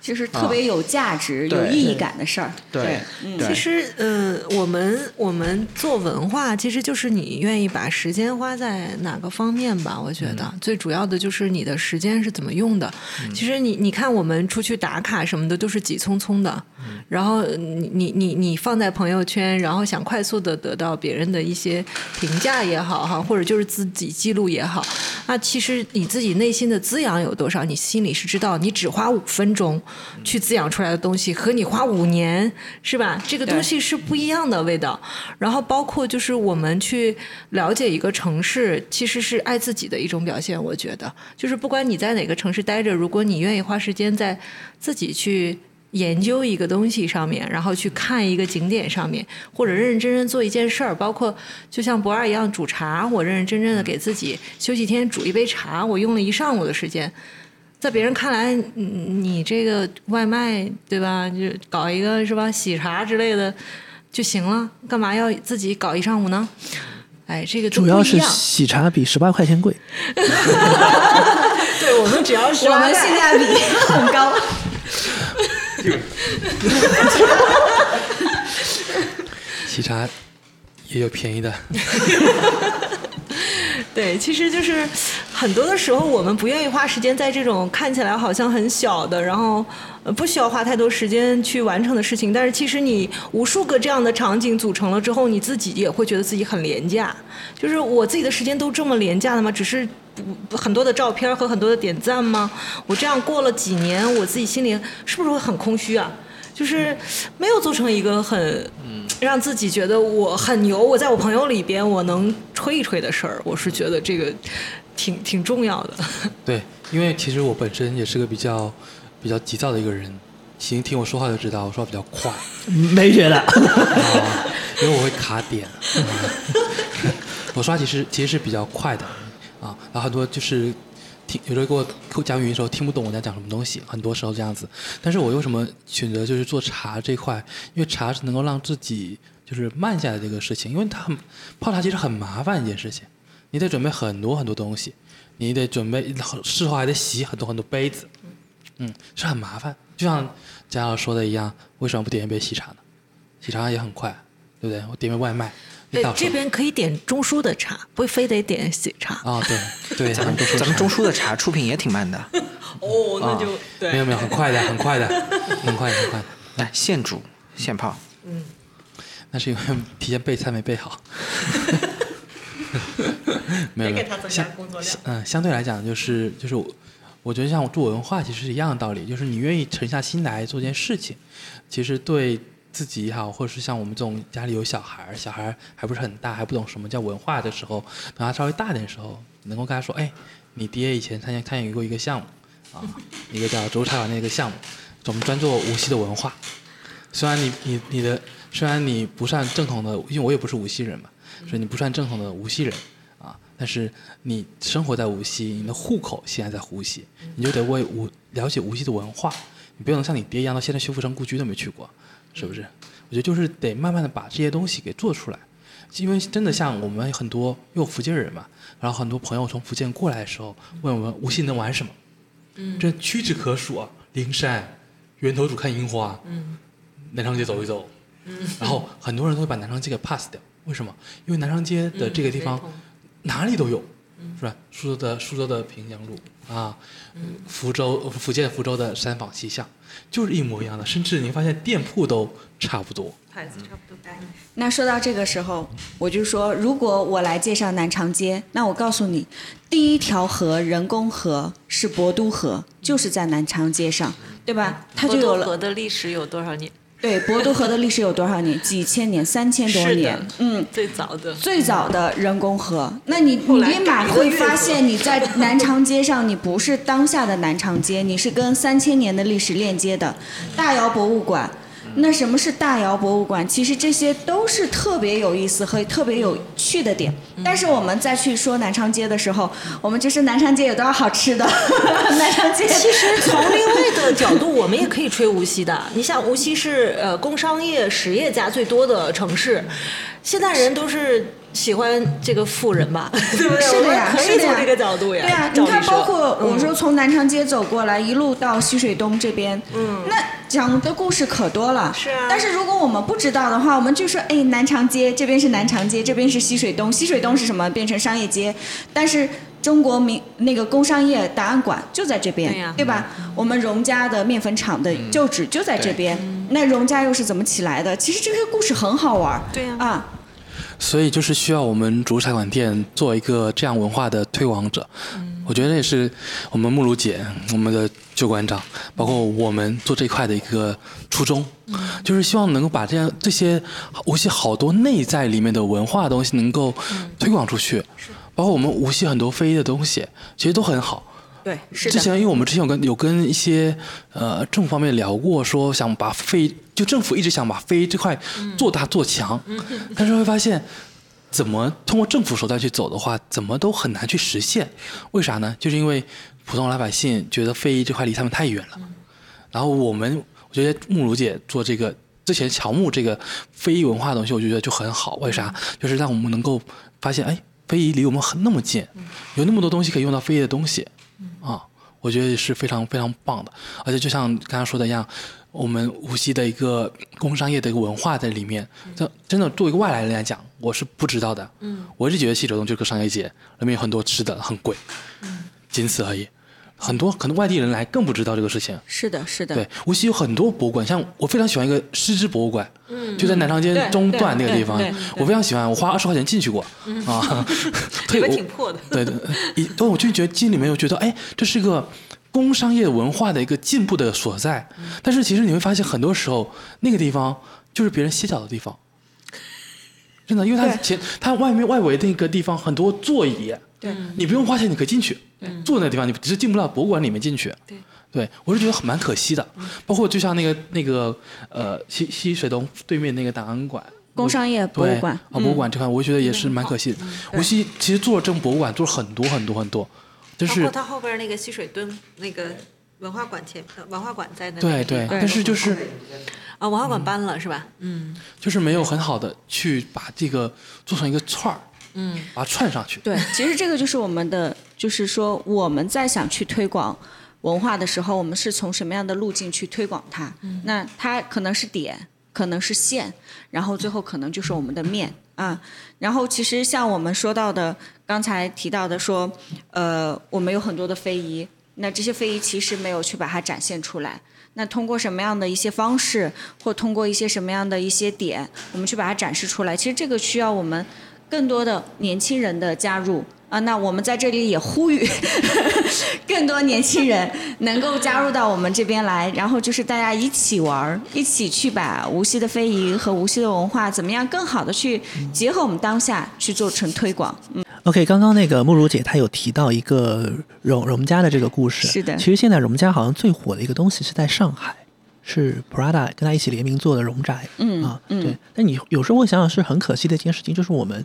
就是特别有价值、有意义感的事儿。对，其实，呃，我们我们做文化，其实就是你愿意把时间花在哪个方面吧。我觉得、最主要的就是你的时间是怎么用的。其实你你看，我们出去打卡什么的都是急匆匆的，然后你你你你放在朋友圈，然后想快速的得到别人的一些评价也好哈，或者就是自己记录也好，那其实你自己内心的滋养有多少，你心里是知道。你只花五分钟去滋养出来的东西，和你花五年是吧？这个东西是不一样的味道。然后包括就是我们去了解一个城市，其实是爱自己的一种表现。我觉得，就是不管你在哪个城市待着，如果你愿意花时间在自己去。研究一个东西上面，然后去看一个景点上面，或者认认真真做一件事儿，包括就像博二一样煮茶，我认认真真的给自己休息天煮一杯茶，我用了一上午的时间。在别人看来，你你这个外卖对吧？就搞一个是吧，喜茶之类的就行了，干嘛要自己搞一上午呢？哎，这个主要是喜茶比十八块钱贵。对我们只要是我们性价比很高。喜茶也有便宜的，对，其实就是很多的时候，我们不愿意花时间在这种看起来好像很小的，然后不需要花太多时间去完成的事情。但是其实你无数个这样的场景组成了之后，你自己也会觉得自己很廉价。就是我自己的时间都这么廉价的吗？只是很多的照片和很多的点赞吗？我这样过了几年，我自己心里是不是会很空虚啊？就是没有做成一个很让自己觉得我很牛，我在我朋友里边我能吹一吹的事儿，我是觉得这个挺挺重要的。对，因为其实我本身也是个比较比较急躁的一个人，行听我说话就知道，我说话比较快没觉得，啊，因为我会卡点。啊 我说话其实其实是比较快的啊，然后很多就是听有时候给我给我讲语音的时候听不懂我在讲什么东西，很多时候这样子。但是我为什么选择就是做茶这一块？因为茶是能够让自己就是慢下来的一个事情，因为它很泡茶其实很麻烦一件事情，你得准备很多很多东西，你得准备事后还得洗很多很多杯子，嗯，是很麻烦。就像佳瑶说的一样，为什么不点一杯喜茶呢？喜茶也很快，对不对？我点杯外卖，一对到，这边可以点中枢的茶，不非得点喜茶。啊，对对，咱们咱们中枢的茶出品也挺慢的，哦，那就对没有没有，很快的，很快的，很快的很快的。来现煮现泡。嗯那是因为提前备菜没备好。没 有没有，嗯，相对来讲就是就是我，我觉得像我做文化其实是一样的道理，就是你愿意沉下心来做件事情，其实对自己也好，或者是像我们这种家里有小孩，小孩还不是很大，还不懂什么叫文化的时候，等他稍微大点的时候，能够跟他说，哎，你爹以前参加参与过一个项目，啊，一个叫周茶馆的一个项目，我们专做无锡的文化。虽然你你你的虽然你不算正统的，因为我也不是无锡人嘛，所以你不算正统的无锡人啊，但是你生活在无锡，你的户口现在在无锡，你就得为无了解无锡的文化，你不能像你爹一样到现在修复城故居都没去过，是不是？我觉得就是得慢慢的把这些东西给做出来，因为真的像我们很多因为我福建人嘛，然后很多朋友从福建过来的时候问我们无锡能玩什么，嗯，这屈指可数啊，灵山、源头渚看樱花，嗯。南昌街走一走，嗯然后很多人都会把南昌街给 pass 掉，为什么？因为南昌街的这个地方、哪里都有，是吧？苏州的苏州的平江路啊，福州福建福州的三坊七巷，就是一模一样的，甚至你发现店铺都差不多。牌子差不多。那说到这个时候，我就说，如果我来介绍南长街，那我告诉你，第一条河人工河是博都河，就是在南长街上，对吧？它就有了。河的历史有多少年？对，博都河的历史有多少年？几千年，三千多年。嗯，最早的。最早的人工河，那你你立马会发现，你在南长街上，你不是当下的南长街，你是跟三千年的历史链接的。大窑博物馆，那什么是大窑博物馆？其实这些都是特别有意思和特别有趣的点。但是我们再去说南昌街的时候，我们就是南昌街有多少好吃的？南昌街其实从另外的角度，我们也可以吹无锡的。你像，无锡是呃工商业实业家最多的城市，现在人都是喜欢这个富人吧，对不对？是的呀可是的呀以从这个角度呀。对啊，你看，包括我嗯说从南长街走过来，一路到西水东这边，嗯，那讲的故事可多了。是啊但是如果我们不知道的话，我们就说，哎，南长街这边是南长街，这边是西水东，西水东是什么？变成商业街，但是。中国民那个工商业档案馆就在这边，对呀吧？我们荣家的面粉厂的旧址就在这边，那荣家又是怎么起来的？其实这个故事很好玩。对呀啊，所以就是需要我们竹茶馆店做一个这样文化的推广者。我觉得也是我们木如姐、我们的旧馆长，包括我们做这块的一个初衷，就是希望能够把这样这些无锡好多内在里面的文化东西能够推广出去，包括我们无锡很多非遗的东西，其实都很好。对，是之，前因为我们之前有跟有跟一些呃政府方面聊过，说想把非就政府一直想把非遗这块做大做强，但是会发现怎么通过政府手段去走的话，怎么都很难去实现。为啥呢？就是因为普通老百姓觉得非遗这块离他们太远了，然后我们我觉得慕如姐做这个。之前乔木这个非遗文化的东西，我觉得就很好。为啥？就是让我们能够发现，哎，非遗离我们很那么近，有那么多东西可以用到非遗的东西。啊，我觉得是非常非常棒的，而且就像刚刚说的一样，我们无锡的一个工商业的一个文化在里面，这真的作为一个外来人来讲，我是不知道的。嗯，我一直觉得西九东就是个商业街，里面有很多吃的，很贵，嗯，仅此而已。很多可能外地人来更不知道这个事情。是的，是的，对，无锡有很多博物馆，像我非常喜欢一个狮之博物馆，就在南昌街中段那个地方我非常喜欢，我花二十块钱进去过，啊，你们我挺破的。对对，一，但我就觉得心里面又觉得，哎，这是一个工商业文化的一个进步的所在。但是其实你会发现，很多时候那个地方就是别人歇脚的地方，真的，因为它前它外面外围那个地方很多座椅，对，你不用花钱，你可以进去，坐那个地方，你只是进不了博物馆里面进去。对。对，我是觉得很蛮可惜的，包括就像那个那个呃西西水东对面那个档案馆，工商业博物馆对啊，博物馆这块，我觉得也是蛮可惜的。无锡其实做了这种博物馆，做了很多很多很多，就是包括它后边那个西水墩那个文化馆前，呃文化馆在那对对，但是就是啊，文化馆搬了是吧？嗯就是没有很好的去把这个做成一个串儿，嗯，把它串上去。对，其实这个就是我们的，就是说我们在想去推广文化的时候，我们是从什么样的路径去推广它？那它可能是点，可能是线，然后最后可能就是我们的面啊。然后其实像我们说到的，刚才提到的说，呃，我们有很多的非遗，那这些非遗其实没有去把它展现出来。那通过什么样的一些方式，或通过一些什么样的一些点，我们去把它展示出来？其实这个需要我们更多的年轻人的加入啊。那我们在这里也呼吁更多年轻人能够加入到我们这边来，然后就是大家一起玩儿，一起去把无锡的非遗和无锡的文化怎么样更好的去结合我们当下去做成推广。嗯，OK，刚刚那个慕如姐她有提到一个荣荣家的这个故事，是的其实现在荣家好像最火的一个东西是在上海，是 Prada 跟他一起联名做的荣宅，嗯啊，嗯对。但你有时候会想想，是很可惜的一件事情，就是我们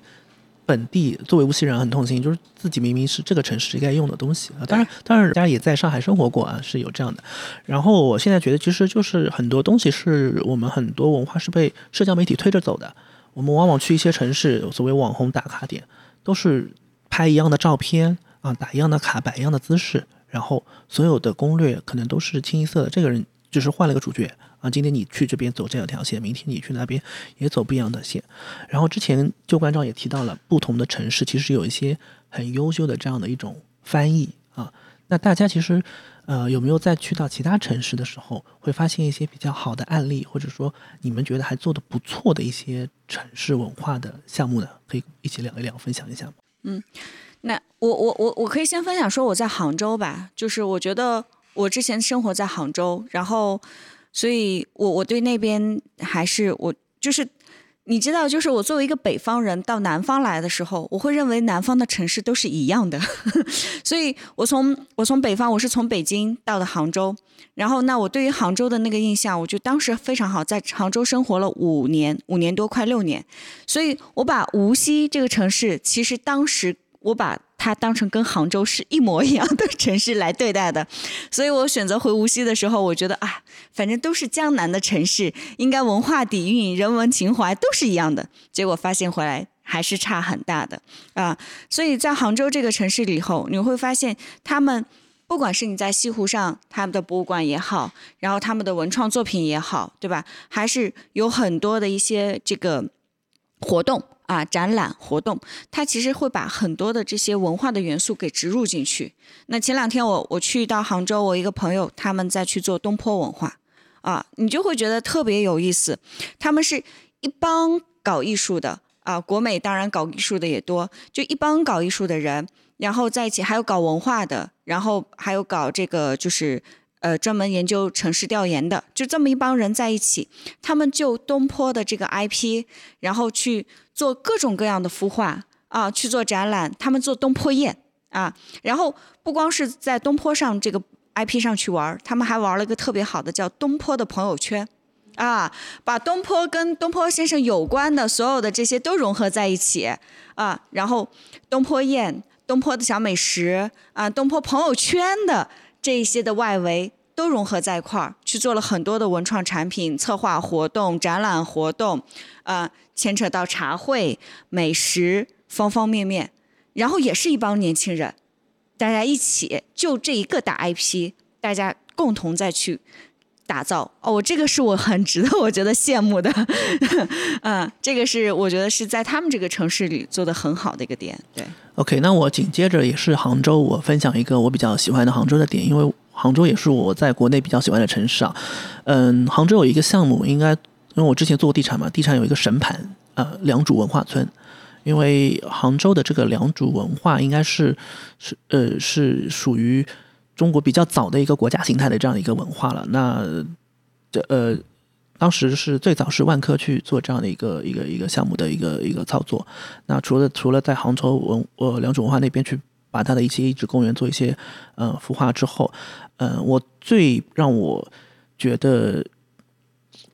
本地作为无锡人很痛心，就是自己明明是这个城市该用的东西啊。当然，当然，人家也在上海生活过啊，是有这样的。然后我现在觉得，其实就是很多东西是我们很多文化是被社交媒体推着走的。我们往往去一些城市，所谓网红打卡点，都是拍一样的照片啊，打一样的卡，摆一样的姿势，然后所有的攻略可能都是清一色的。这个人就是换了个主角啊，今天你去这边走这条线，明天你去那边也走不一样的线。然后之前旧关照也提到了，不同的城市其实有一些很优秀的这样的一种翻译啊。那大家其实呃有没有在去到其他城市的时候，会发现一些比较好的案例，或者说你们觉得还做的不错的一些城市文化的项目呢？可以一起聊一聊，分享一下吗？那我我我我可以先分享说我在杭州吧，就是我觉得我之前生活在杭州，然后所以我我对那边还是我就是你知道，就是我作为一个北方人到南方来的时候，我会认为南方的城市都是一样的，所以我从我从北方，我是从北京到的杭州，然后那我对于杭州的那个印象，我就当时非常好，在杭州生活了五年，五年多快六年，所以我把无锡这个城市，其实当时我把它当成跟杭州是一模一样的城市来对待的，所以我选择回无锡的时候，我觉得啊，反正都是江南的城市，应该文化底蕴、人文情怀都是一样的。结果发现回来还是差很大的啊！所以在杭州这个城市里后，你会发现他们不管是你在西湖上他们的博物馆也好，然后他们的文创作品也好，对吧？还是有很多的一些这个活动。啊，展览活动，它其实会把很多的这些文化的元素给植入进去。那前两天我我去到杭州，我一个朋友他们在去做东坡文化，啊，你就会觉得特别有意思。他们是一帮搞艺术的啊，国美当然搞艺术的也多，就一帮搞艺术的人，然后在一起还有搞文化的，然后还有搞这个就是。呃，专门研究城市调研的，就这么一帮人在一起，他们就东坡的这个 IP，然后去做各种各样的孵化啊，去做展览。他们做东坡宴啊，然后不光是在东坡上这个 IP 上去玩，他们还玩了一个特别好的叫东坡的朋友圈啊，把东坡跟东坡先生有关的所有的这些都融合在一起啊，然后东坡宴、东坡的小美食啊、东坡朋友圈的。这一些的外围都融合在一块儿，去做了很多的文创产品、策划活动、展览活动，呃，牵扯到茶会、美食方方面面，然后也是一帮年轻人，大家一起就这一个大 IP，大家共同再去打造。哦，我这个是我很值得我觉得羡慕的，嗯，这个是我觉得是在他们这个城市里做的很好的一个点，对。OK，那我紧接着也是杭州，我分享一个我比较喜欢的杭州的点，因为杭州也是我在国内比较喜欢的城市啊。嗯，杭州有一个项目，应该因为我之前做过地产嘛，地产有一个神盘，呃，良渚文化村。因为杭州的这个良渚文化应该是是呃是属于中国比较早的一个国家形态的这样一个文化了。那这呃。当时是最早是万科去做这样的一个一个一个项目的一个一个操作。那除了除了在杭州文呃良渚文化那边去把它的一些遗址公园做一些呃孵化之后，嗯，我最让我觉得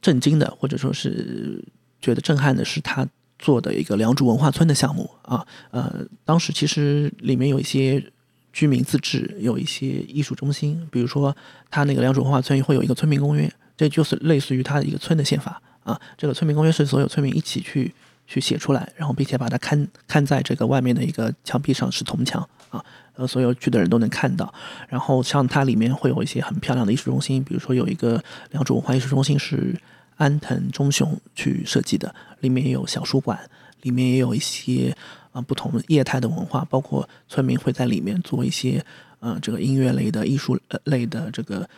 震惊的或者说是觉得震撼的是他做的一个良渚文化村的项目啊。呃，当时其实里面有一些居民自治，有一些艺术中心，比如说它那个良渚文化村会有一个村民公园。这就是类似于它的一个村的宪法啊，这个村民公约是所有村民一起去去写出来，然后并且把它看看在这个外面的一个墙壁上是铜墙啊，呃，所有去的人都能看到。然后像它里面会有一些很漂亮的艺术中心，比如说有一个良渚文化艺术中心是安藤忠雄去设计的，里面也有小书馆，里面也有一些不同业态的文化，包括村民会在里面做一些呃这个音乐类的艺术类的这个。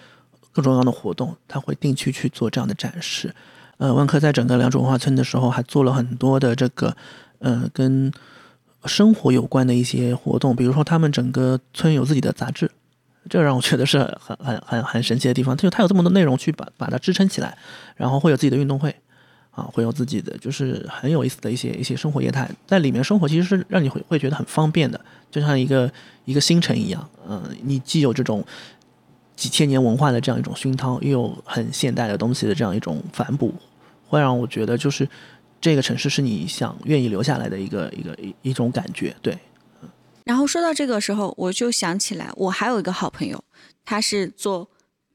各种各样的活动，他会定期去做这样的展示。呃，万科在整个良渚文化村的时候，还做了很多的这个，呃，跟生活有关的一些活动。比如说，他们整个村有自己的杂志，这让我觉得是很很很很神奇的地方。就他有这么多内容去把把它支撑起来，然后会有自己的运动会，啊，会有自己的就是很有意思的一些一些生活业态，在里面生活其实是让你会会觉得很方便的，就像一个一个新城一样。嗯，你既有这种。几千年文化的这样一种熏陶，又有很现代的东西的这样一种反哺，会让我觉得就是这个城市是你想愿意留下来的一个一个一一种感觉。对，然后说到这个时候，我就想起来，我还有一个好朋友，他是做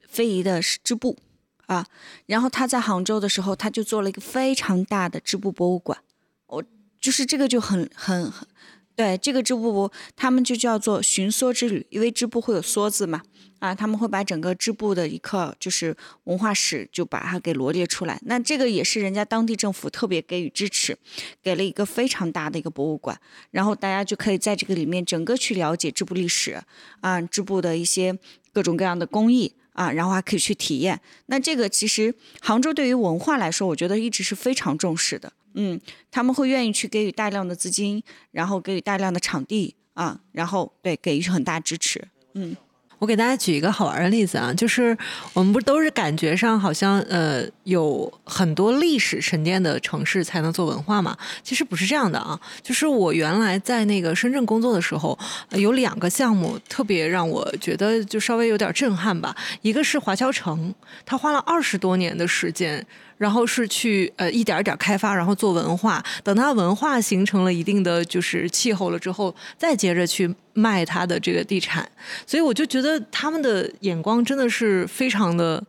非遗的织布啊，然后他在杭州的时候，他就做了一个非常大的织布博物馆。我就是这个就很很很对，这个织布他们就叫做寻梭之旅，因为织布会有梭字嘛。啊，他们会把整个织布的一课就是文化史，就把它给罗列出来。那这个也是人家当地政府特别给予支持，给了一个非常大的一个博物馆，然后大家就可以在这个里面整个去了解织布历史啊，织布的一些各种各样的工艺啊，然后还可以去体验。那这个其实杭州对于文化来说，我觉得一直是非常重视的。嗯，他们会愿意去给予大量的资金，然后给予大量的场地啊，然后对给予很大支持。嗯。我给大家举一个好玩的例子啊，就是我们不都是感觉上好像呃有很多历史沉淀的城市才能做文化嘛？其实不是这样的啊。就是我原来在那个深圳工作的时候，有两个项目特别让我觉得就稍微有点震撼吧。一个是华侨城，它花了二十多年的时间。然后是去呃一点一点开发，然后做文化。等它文化形成了一定的就是气候了之后，再接着去卖它的这个地产。所以我就觉得他们的眼光真的是非常的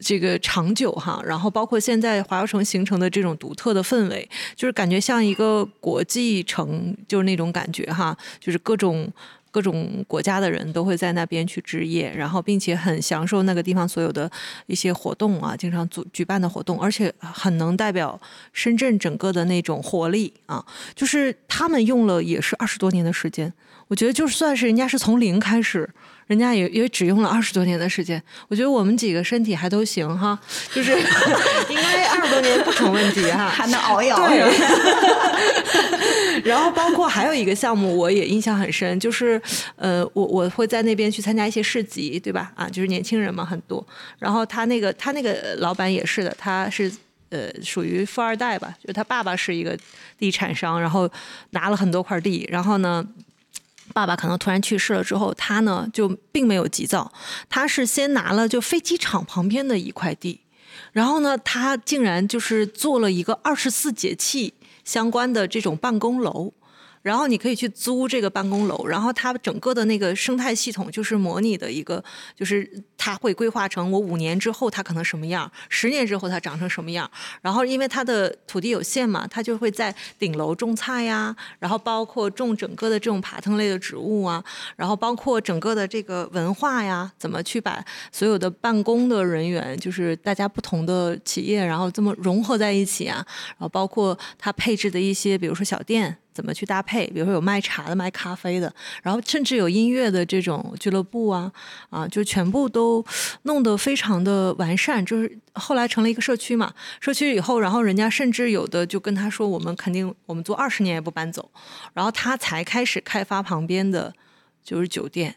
这个长久哈。然后包括现在华侨城形成的这种独特的氛围，就是感觉像一个国际城，就是那种感觉哈，就是各种。各种国家的人都会在那边去置业，然后并且很享受那个地方所有的一些活动啊，经常组举办的活动，而且很能代表深圳整个的那种活力啊。就是他们用了也是二十多年的时间，我觉得就算是人家是从零开始，人家也也只用了二十多年的时间。我觉得我们几个身体还都行哈，就是 应该二十多年不成问题哈，还能熬一熬。对。然后包括还有一个项目，我也印象很深，就是呃，我我会在那边去参加一些市集，对吧？啊，就是年轻人嘛，很多。然后他那个他那个老板也是的，他是呃属于富二代吧，就他爸爸是一个地产商，然后拿了很多块地，然后呢，爸爸可能突然去世了之后，他呢就并没有急躁，他是先拿了就飞机场旁边的一块地，然后呢，他竟然就是做了一个二十四节气。相关的这种办公楼。然后你可以去租这个办公楼，然后它整个的那个生态系统就是模拟的一个，就是它会规划成我五年之后它可能什么样，十年之后它长成什么样。然后因为它的土地有限嘛，它就会在顶楼种菜呀，然后包括种整个的这种爬藤类的植物啊，然后包括整个的这个文化呀，怎么去把所有的办公的人员，就是大家不同的企业，然后这么融合在一起啊，然后包括它配置的一些，比如说小店。怎么去搭配？比如说有卖茶的、卖咖啡的，然后甚至有音乐的这种俱乐部啊，啊，就全部都弄得非常的完善。就是后来成了一个社区嘛，社区以后，然后人家甚至有的就跟他说：“我们肯定我们做二十年也不搬走。”然后他才开始开发旁边的，就是酒店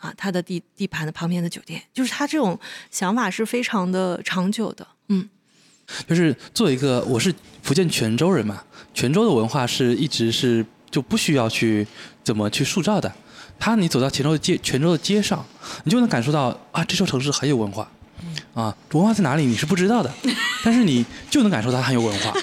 啊，他的地地盘的旁边的酒店，就是他这种想法是非常的长久的，嗯。就是作为一个，我是福建泉州人嘛，泉州的文化是一直是就不需要去怎么去塑造的。他你走到泉州的街，泉州的街上，你就能感受到啊，这座城市很有文化。啊，文化在哪里你是不知道的，但是你就能感受到它很有文化。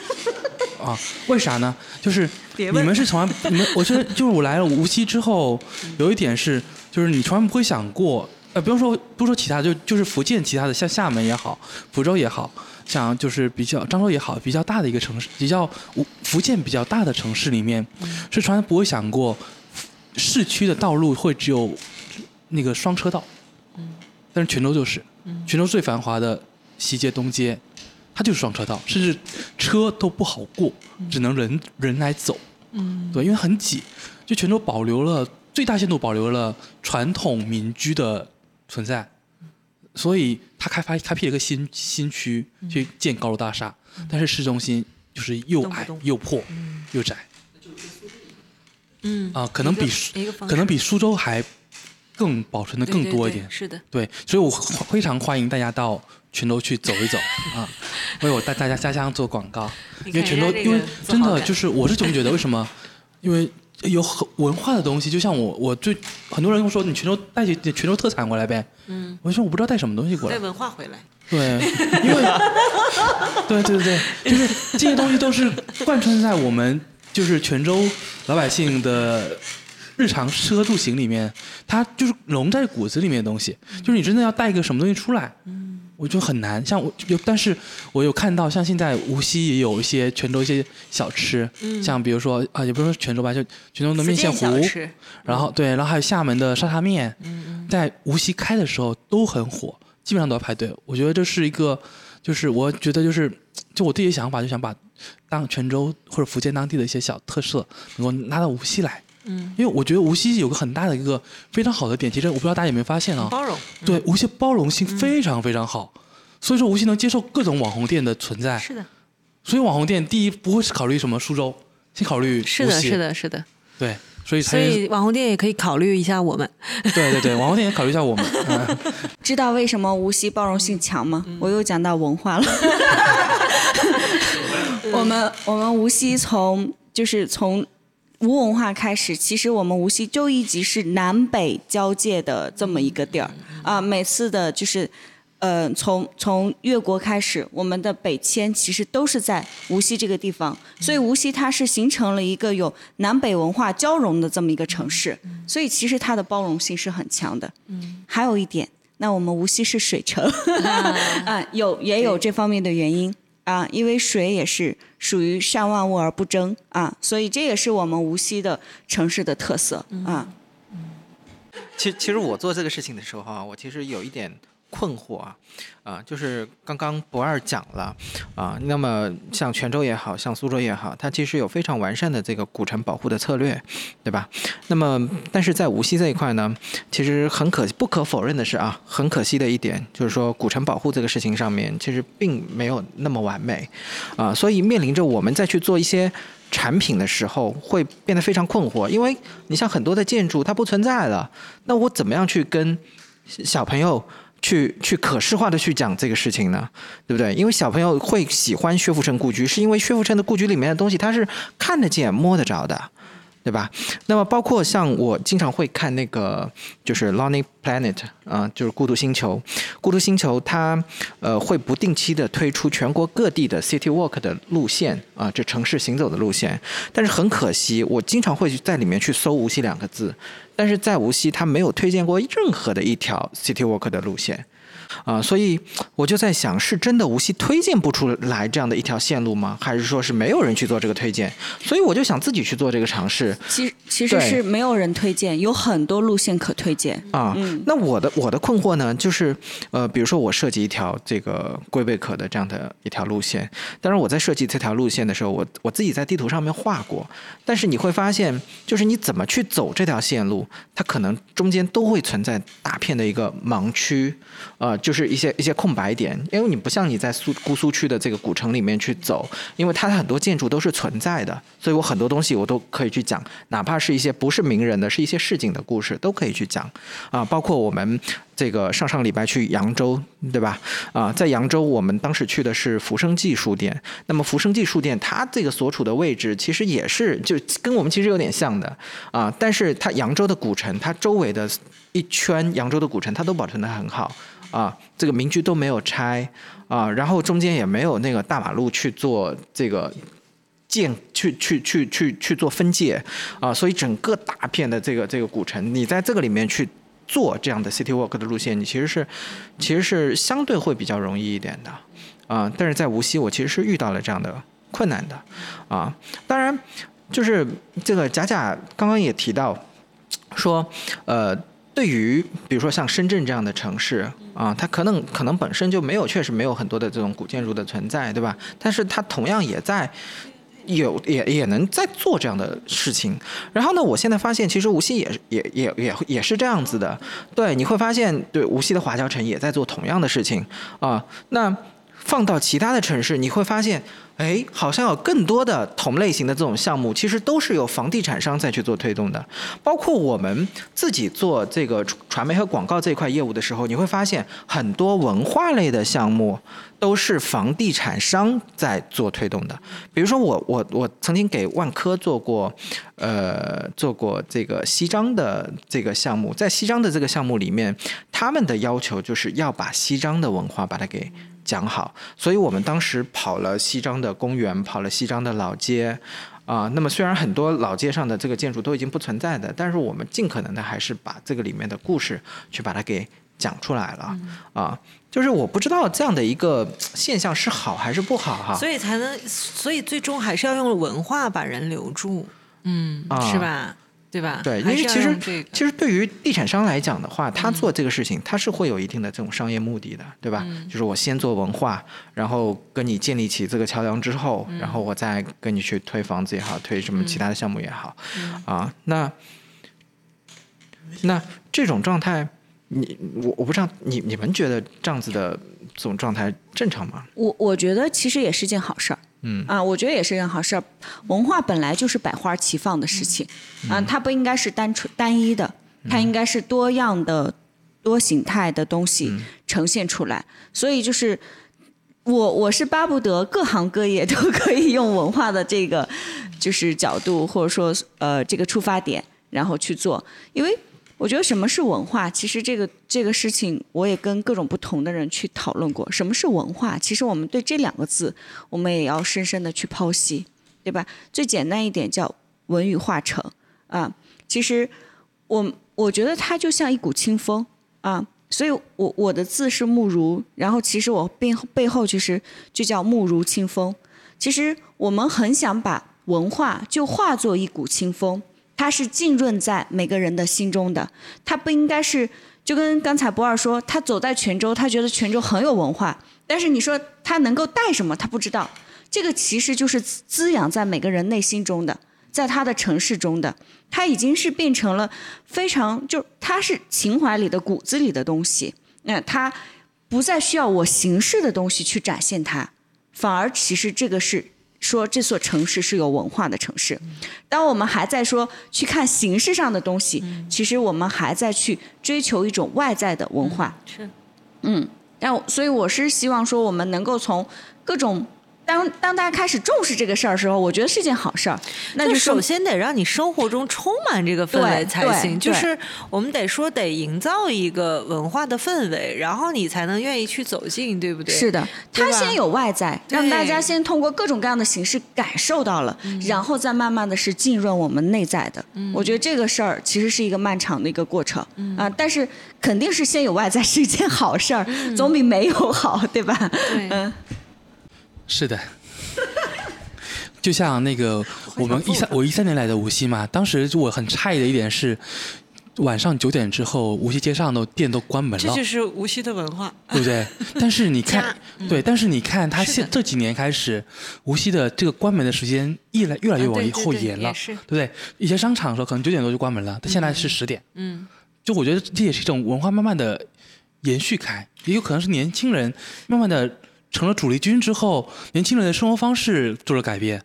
啊，为啥呢？就是你们是从来你们，我觉得就是我来了无锡之后，有一点是，就是你从来不会想过，呃，不用说不说其他，就就是福建其他的，像厦门也好，福州也好。像就是比较漳州也好，比较大的一个城市，比较福福建比较大的城市里面，是从来不会想过市区的道路会只有那个双车道。嗯。但是泉州就是，泉州最繁华的西街东街，它就是双车道，甚至车都不好过，只能人人来走。嗯。对，因为很挤，就泉州保留了最大限度保留了传统民居的存在。所以他开发开辟了一个新新区去建高楼大厦，但是市中心就是又矮又破又窄。嗯啊，可能比可能比苏州还更保存的更多一点。是的，对，所以我非常欢迎大家到泉州去走一走啊，为我大大家家乡做广告。因为泉州，因为真的就是我是这么觉得，为什么？因为。有很文化的东西，就像我，我最很多人跟我说，你泉州带些泉州特产过来呗。嗯。我说我不知道带什么东西过来。带文化回来。对，因为，对对对对，就是这些东西都是贯穿在我们就是泉州老百姓的日常吃喝住行里面，它就是融在骨子里面的东西。就是你真的要带一个什么东西出来。嗯。我就很难，像我有，但是我有看到，像现在无锡也有一些泉州一些小吃，像比如说啊，也不是说泉州吧，就泉州的面线糊，然后对，然后还有厦门的沙茶面，在无锡开的时候都很火，基本上都要排队。我觉得这是一个，就是我觉得就是，就我自己的想法，就想把当泉州或者福建当地的一些小特色能够拉到无锡来。嗯，因为我觉得无锡有个很大的一个非常好的点，其实我不知道大家有没有发现啊？包容。对，无锡包容性非常非常好，所以说无锡能接受各种网红店的存在。是的。所以网红店第一不会是考虑什么苏州，先考虑无锡。是的，是的，是的。对，所以所以网红店也可以考虑一下我们。对对对，网红店也考虑一下我们。嗯知道为什么无锡包容性强吗？我又讲到文化了。我们我们无锡从就是从吴文化开始，其实我们无锡就一直是南北交界的这么一个地儿。啊。每次的就是，呃，从从越国开始，我们的北迁其实都是在无锡这个地方，所以无锡它是形成了一个有南北文化交融的这么一个城市，所以其实它的包容性是很强的。嗯。还有一点，那我们无锡是水城，啊，有也有这方面的原因啊，因为水也是属于善万物而不争啊，所以这也是我们无锡的城市的特色啊。其其实我做这个事情的时候啊，我其实有一点困惑啊，啊，就是刚刚博二讲了啊，那么像泉州也好像苏州也好，它其实有非常完善的这个古城保护的策略，对吧？那么但是在无锡这一块呢，其实很可不可否认的是啊，很可惜的一点就是说古城保护这个事情上面其实并没有那么完美啊，所以面临着我们再去做一些。产品的时候会变得非常困惑，因为你像很多的建筑它不存在了，那我怎么样去跟小朋友去去可视化的去讲这个事情呢？对不对？因为小朋友会喜欢薛福成故居，是因为薛福成的故居里面的东西它是看得见、摸得着的。对吧？那么包括像我经常会看那个就是 Lonely Planet 啊、就是孤独星球。孤独星球它呃会不定期的推出全国各地的 City Walk 的路线啊、这城市行走的路线。但是很可惜，我经常会在里面去搜无锡两个字，但是在无锡他没有推荐过任何的一条 City Walk 的路线。啊、所以我就在想，是真的无锡推荐不出来这样的一条线路吗？还是说是没有人去做这个推荐？所以我就想自己去做这个尝试。其其实是没有人推荐，有很多路线可推荐。啊，那我的我的困惑呢，就是呃，比如说我设计一条这个龟背壳的这样的一条路线，当然我在设计这条路线的时候，我我自己在地图上面画过，但是你会发现，就是你怎么去走这条线路，它可能中间都会存在大片的一个盲区，呃，就是是一些一些空白点，因为你不像你在苏姑苏区的这个古城里面去走，因为它的很多建筑都是存在的，所以我很多东西我都可以去讲，哪怕是一些不是名人的，是一些市井的故事都可以去讲，啊，包括我们这个上上礼拜去扬州，对吧？啊，在扬州我们当时去的是福生记书店，那么福生记书店它这个所处的位置其实也是就跟我们其实有点像的啊，但是它扬州的古城，它周围的一圈扬州的古城它都保存得很好。啊，这个民居都没有拆啊，然后中间也没有那个大马路去做这个建去去去去去做分界啊，所以整个大片的这个这个古城，你在这个里面去做这样的 city walk 的路线，你其实是其实是相对会比较容易一点的啊。但是在无锡，我其实是遇到了这样的困难的啊。当然，就是这个贾贾刚刚也提到说，呃。对于比如说像深圳这样的城市啊，它可能可能本身就没有，确实没有很多的这种古建筑的存在，对吧？但是它同样也在有也也能在做这样的事情。然后呢，我现在发现其实无锡也也也也也是这样子的，对，你会发现对无锡的华侨城也在做同样的事情啊。那放到其他的城市，你会发现。哎，好像有更多的同类型的这种项目，其实都是由房地产商在去做推动的。包括我们自己做这个传媒和广告这一块业务的时候，你会发现很多文化类的项目都是房地产商在做推动的。比如说我我我曾经给万科做过，呃，做过这个西张的这个项目，在西张的这个项目里面，他们的要求就是要把西张的文化把它给。讲好，所以我们当时跑了西张的公园，跑了西张的老街，啊、那么虽然很多老街上的这个建筑都已经不存在的，但是我们尽可能的还是把这个里面的故事去把它给讲出来了，啊、就是我不知道这样的一个现象是好还是不好哈，所以才能，所以最终还是要用文化把人留住，嗯，啊。是吧？对吧？对，因为其实、这个其实对于地产商来讲的话，他做这个事情，他是会有一定的这种商业目的的，对吧？就是我先做文化，然后跟你建立起这个桥梁之后，然后我再跟你去推房子也好，推什么其他的项目也好，啊，那那这种状态，你我我不知道你你们觉得这样子的这种状态正常吗？我我觉得其实也是件好事儿嗯啊，我觉得也是一件好事儿。文化本来就是百花齐放的事情，啊，它不应该是单纯单一的，它应该是多样的、多形态的东西呈现出来。所以就是我我是巴不得各行各业都 可以用文化的这个就是角度，或者说呃这个出发点，然后去做，因为。我觉得什么是文化？其实这个这个事情，我也跟各种不同的人去讨论过。什么是文化？其实我们对这两个字，我们也要深深的去剖析，对吧？最简单一点叫文与化成啊。其实我我觉得它就像一股清风啊，所以我我的字是慕如，然后其实我背背后其实就叫慕如清风。其实我们很想把文化就化作一股清风。它是浸润在每个人的心中的，它不应该是就跟刚才博二说，他走在泉州，他觉得泉州很有文化，但是你说他能够带什么，他不知道。这个其实就是滋养在每个人内心中的，在他的城市中的，他已经是变成了非常就他是情怀里的骨子里的东西，那他不再需要我形式的东西去展现它，反而其实这个是。说这座城市是有文化的城市，当我们还在说去看形式上的东西，其实我们还在去追求一种外在的文化。是，嗯，但所以我是希望说，我们能够从各种。当当大家开始重视这个事儿的时候，我觉得是件好事儿。那就就首先得让你生活中充满这个氛围才行，就是我们得说得营造一个文化的氛围，然后你才能愿意去走进，对不对？是的，它先有外在，让大家先通过各种各样的形式感受到了，然后再慢慢的是浸润我们内在的。我觉得这个事儿其实是一个漫长的一个过程啊，但是肯定是先有外在是一件好事儿，总比没有好，对吧？对嗯，是的，就像那个我们一三我一三年来的无锡嘛，当时我很诧异的一点是，晚上九点之后，无锡街上的店都关门了，这就是无锡的文化。对不对？但是你看家，对，但是你看，它现这几年开始，无锡的这个关门的时间越来越来越往后延了，对不对？以前商场的时候可能九点多就关门了，但现在是十点。嗯，就我觉得这也是一种文化慢慢的延续开，也有可能是年轻人慢慢的成了主力军之后，年轻人的生活方式做了改变。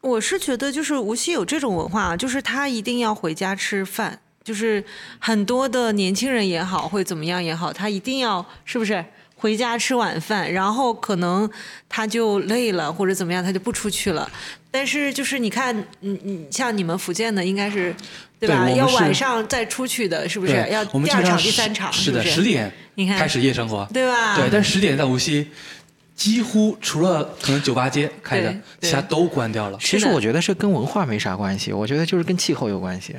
我是觉得就是无锡有这种文化，就是他一定要回家吃饭，就是很多的年轻人也好，会怎么样也好，他一定要是不是？回家吃晚饭，然后可能他就累了或者怎么样，他就不出去了。但是就是你看，嗯嗯，像你们福建的应该是，对吧？要晚上再出去的，是不是？要我们第二场、第三场，是的？十点你看开始夜生活，对吧？对，但十点在无锡几乎除了可能酒吧街开着对，对其他都关掉了。其实我觉得是跟文化没啥关系，我觉得就是跟气候有关系。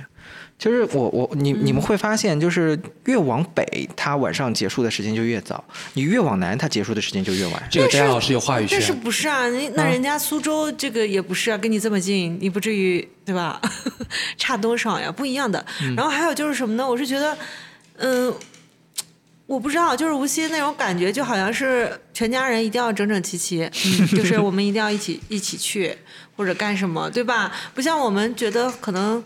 就是我我你你们会发现，就是越往北，它晚上结束的时间就越早；你越往南，它结束的时间就越晚。这个张老师有话语权但。是不是啊？那那人家苏州这个也不是啊，跟你这么近，你不至于对吧？差多少呀？不一样的。然后还有就是什么呢？我是觉得，嗯、我不知道，就是无锡那种感觉，就好像是全家人一定要整整齐齐，嗯，就是我们一定要一起一起去或者干什么，对吧？不像我们觉得可能。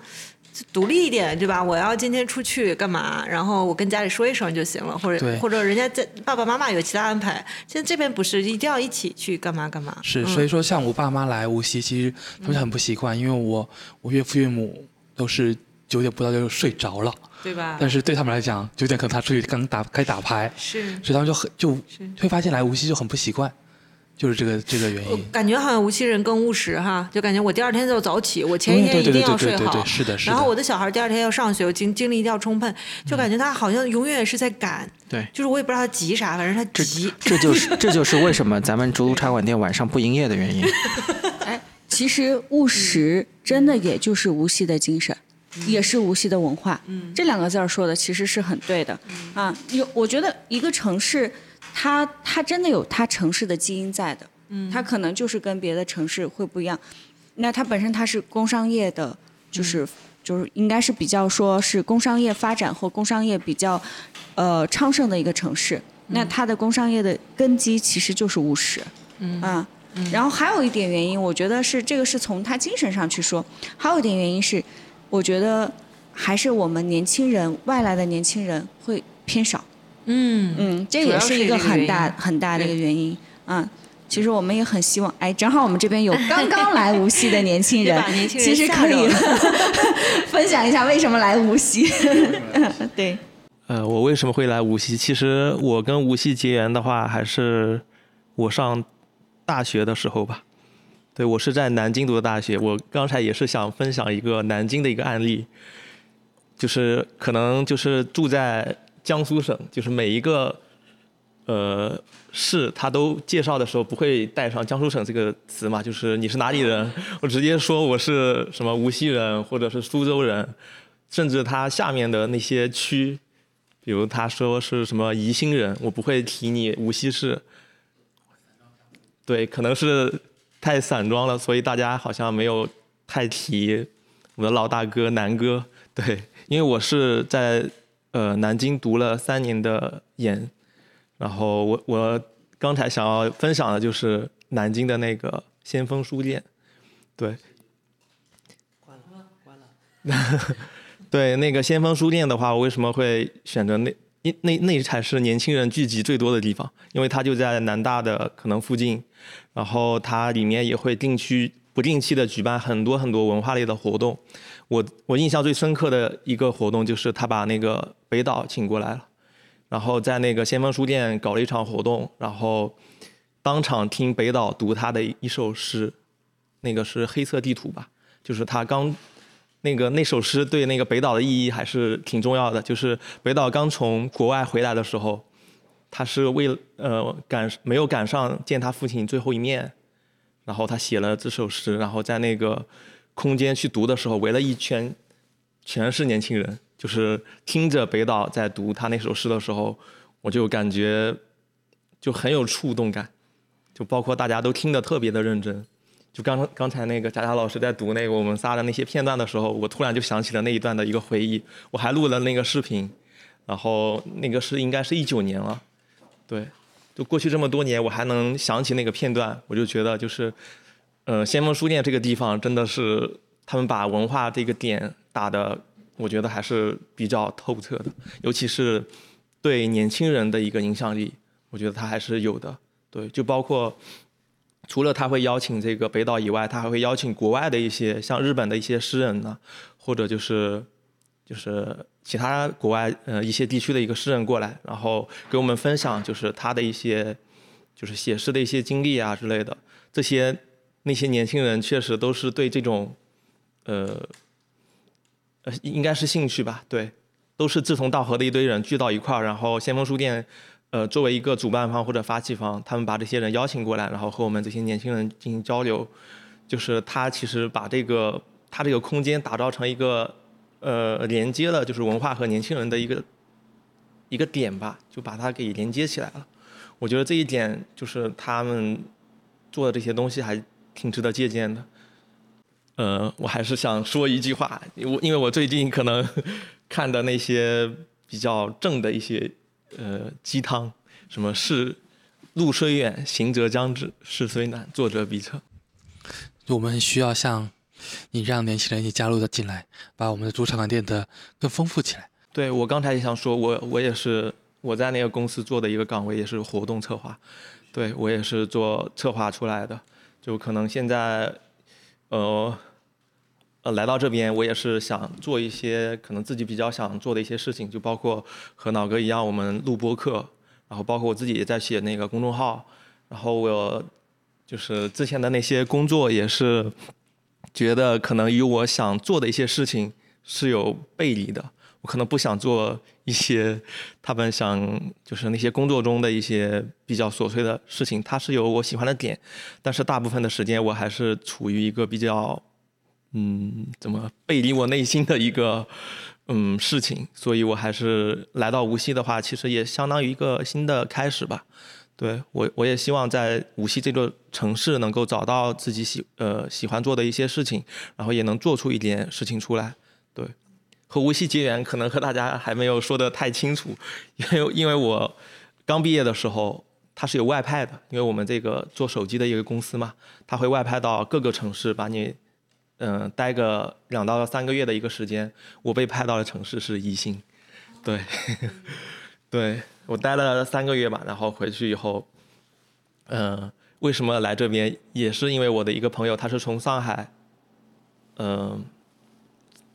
独立一点，对吧？我要今天出去干嘛？然后我跟家里说一声就行了，或者或者人家在爸爸妈妈有其他安排。现在这边不是，一定要一起去干嘛干嘛。是，嗯所以说像我爸妈来无锡，其实他们很不习惯，因为我我岳父岳母都是九点不到就睡着了，对吧？但是对他们来讲，九点可能他出去刚打开打牌，是，所以他们就很就会发现来无锡就很不习惯，就是这个这个原我因。感觉好像无锡人更务实哈，就感觉我第二天就早起，我前一嗯对对天一定要对对对睡好对，。是的，是的。然后我的小孩第二天要上学，我精精力一定要充沛，就感觉他好像永远是在赶，对，就是我也不知道他急啥，反正他这急。这就是 这就是为什么咱们竹炉茶馆店晚上不营业的原因。哎，其实务实真的也就是无锡的精神。也是无锡的文化，嗯。这两个字儿说的其实是很对的，啊，有我觉得一个城市，它它真的有它城市的基因在的，嗯。它可能就是跟别的城市会不一样，那它本身它是工商业的，就是、就是应该是比较说是工商业发展或工商业比较呃昌盛的一个城市，那它的工商业的根基其实就是务实，嗯啊。然后还有一点原因，我觉得是这个是从它精神上去说，还有一点原因是，我觉得还是我们年轻人外来的年轻人会偏少，嗯嗯，这也是一个很大因很大的一个原因啊。其实我们也很希望，哎，正好我们这边有 刚刚来无锡的年轻人，年轻人其实可以 分享一下为什么来无锡。对，呃，我为什么会来无锡？其实我跟无锡结缘的话，还是我上大学的时候吧。对我是在南京读的大学，我刚才也是想分享一个南京的一个案例，就是可能就是住在江苏省，就是每一个呃市，他都介绍的时候不会带上江苏省这个词嘛，就是你是哪里人，我直接说我是什么无锡人或者是苏州人，甚至他下面的那些区，比如他说是什么宜兴人，我不会提你无锡市。对，可能是太散装了，所以大家好像没有太提我的老大哥南哥。对，因为我是在呃南京读了三年的研，然后我我刚才想要分享的就是南京的那个先锋书店，对。关了，关了对，那个先锋书店的话，我为什么会选择那？因那那才是年轻人聚集最多的地方，因为它就在南大的可能附近，然后它里面也会定期不定期的举办很多很多文化类的活动。我我印象最深刻的一个活动就是他把那个北岛请过来了，然后在那个先锋书店搞了一场活动，然后当场听北岛读他的一首诗，那个是黑色地图吧，就是他刚。那个那首诗对那个北岛的意义还是挺重要的。就是北岛刚从国外回来的时候，他是为呃赶没有赶上见他父亲最后一面，然后他写了这首诗，然后在那个空间去读的时候，围了一圈全是年轻人，就是听着北岛在读他那首诗的时候，我就感觉就很有触动感，就包括大家都听得特别的认真。就刚刚才那个佳佳老师在读那个我们仨的那些片段的时候，我突然就想起了那一段的一个回忆。我还录了那个视频，然后那个是应该是一九年了，对，就过去这么多年，我还能想起那个片段，我就觉得就是，呃，先锋书店这个地方真的是他们把文化这个点打的，我觉得还是比较透彻的，尤其是对年轻人的一个影响力，我觉得他还是有的，对，就包括。除了他会邀请这个北岛以外，他还会邀请国外的一些像日本的一些诗人呢，或者就是就是其他国外呃一些地区的一个诗人过来，然后给我们分享就是他的一些就是写诗的一些经历啊之类的。这些那些年轻人确实都是对这种呃呃应该是兴趣吧，对，都是志同道合的一堆人聚到一块儿，然后先锋书店。呃，作为一个主办方或者发起方，他们把这些人邀请过来，然后和我们这些年轻人进行交流，就是他其实把这个他这个空间打造成一个呃连接了，就是文化和年轻人的一个一个点吧，就把它给连接起来了。我觉得这一点就是他们做的这些东西还挺值得借鉴的。呃，我还是想说一句话，我因为我最近可能 看的那些比较正的一些。呃，鸡汤，什么是路虽远，行则将至；事虽难，做则必成。我们需要像你这样年轻人也加入的进来，把我们的主场馆变得更丰富起来。对我刚才也想说，我我也是我在那个公司做的一个岗位，也是活动策划。对我也是做策划出来的，就可能现在，呃。呃，来到这边，我也是想做一些可能自己比较想做的一些事情，就包括和脑哥一样，我们录播课，然后包括我自己也在写那个公众号，然后我就是之前的那些工作也是觉得可能与我想做的一些事情是有背离的，我可能不想做一些他们想就是那些工作中的一些比较琐碎的事情，它是有我喜欢的点，但是大部分的时间我还是处于一个比较。嗯，怎么背离我内心的一个 嗯事情？所以我还是来到无锡的话，其实也相当于一个新的开始吧。对我，我也希望在无锡这座城市能够找到自己喜呃喜欢做的一些事情，然后也能做出一点事情出来。对，和无锡结缘，可能和大家还没有说的太清楚，因为因为我刚毕业的时候，他是有外派的，因为我们这个做手机的一个公司嘛，他会外派到各个城市把你。嗯，待个两到三个月的一个时间，我被派到的城市是宜兴，对，对我待了三个月吧，然后回去以后，嗯，为什么来这边，也是因为我的一个朋友，他是从上海，嗯、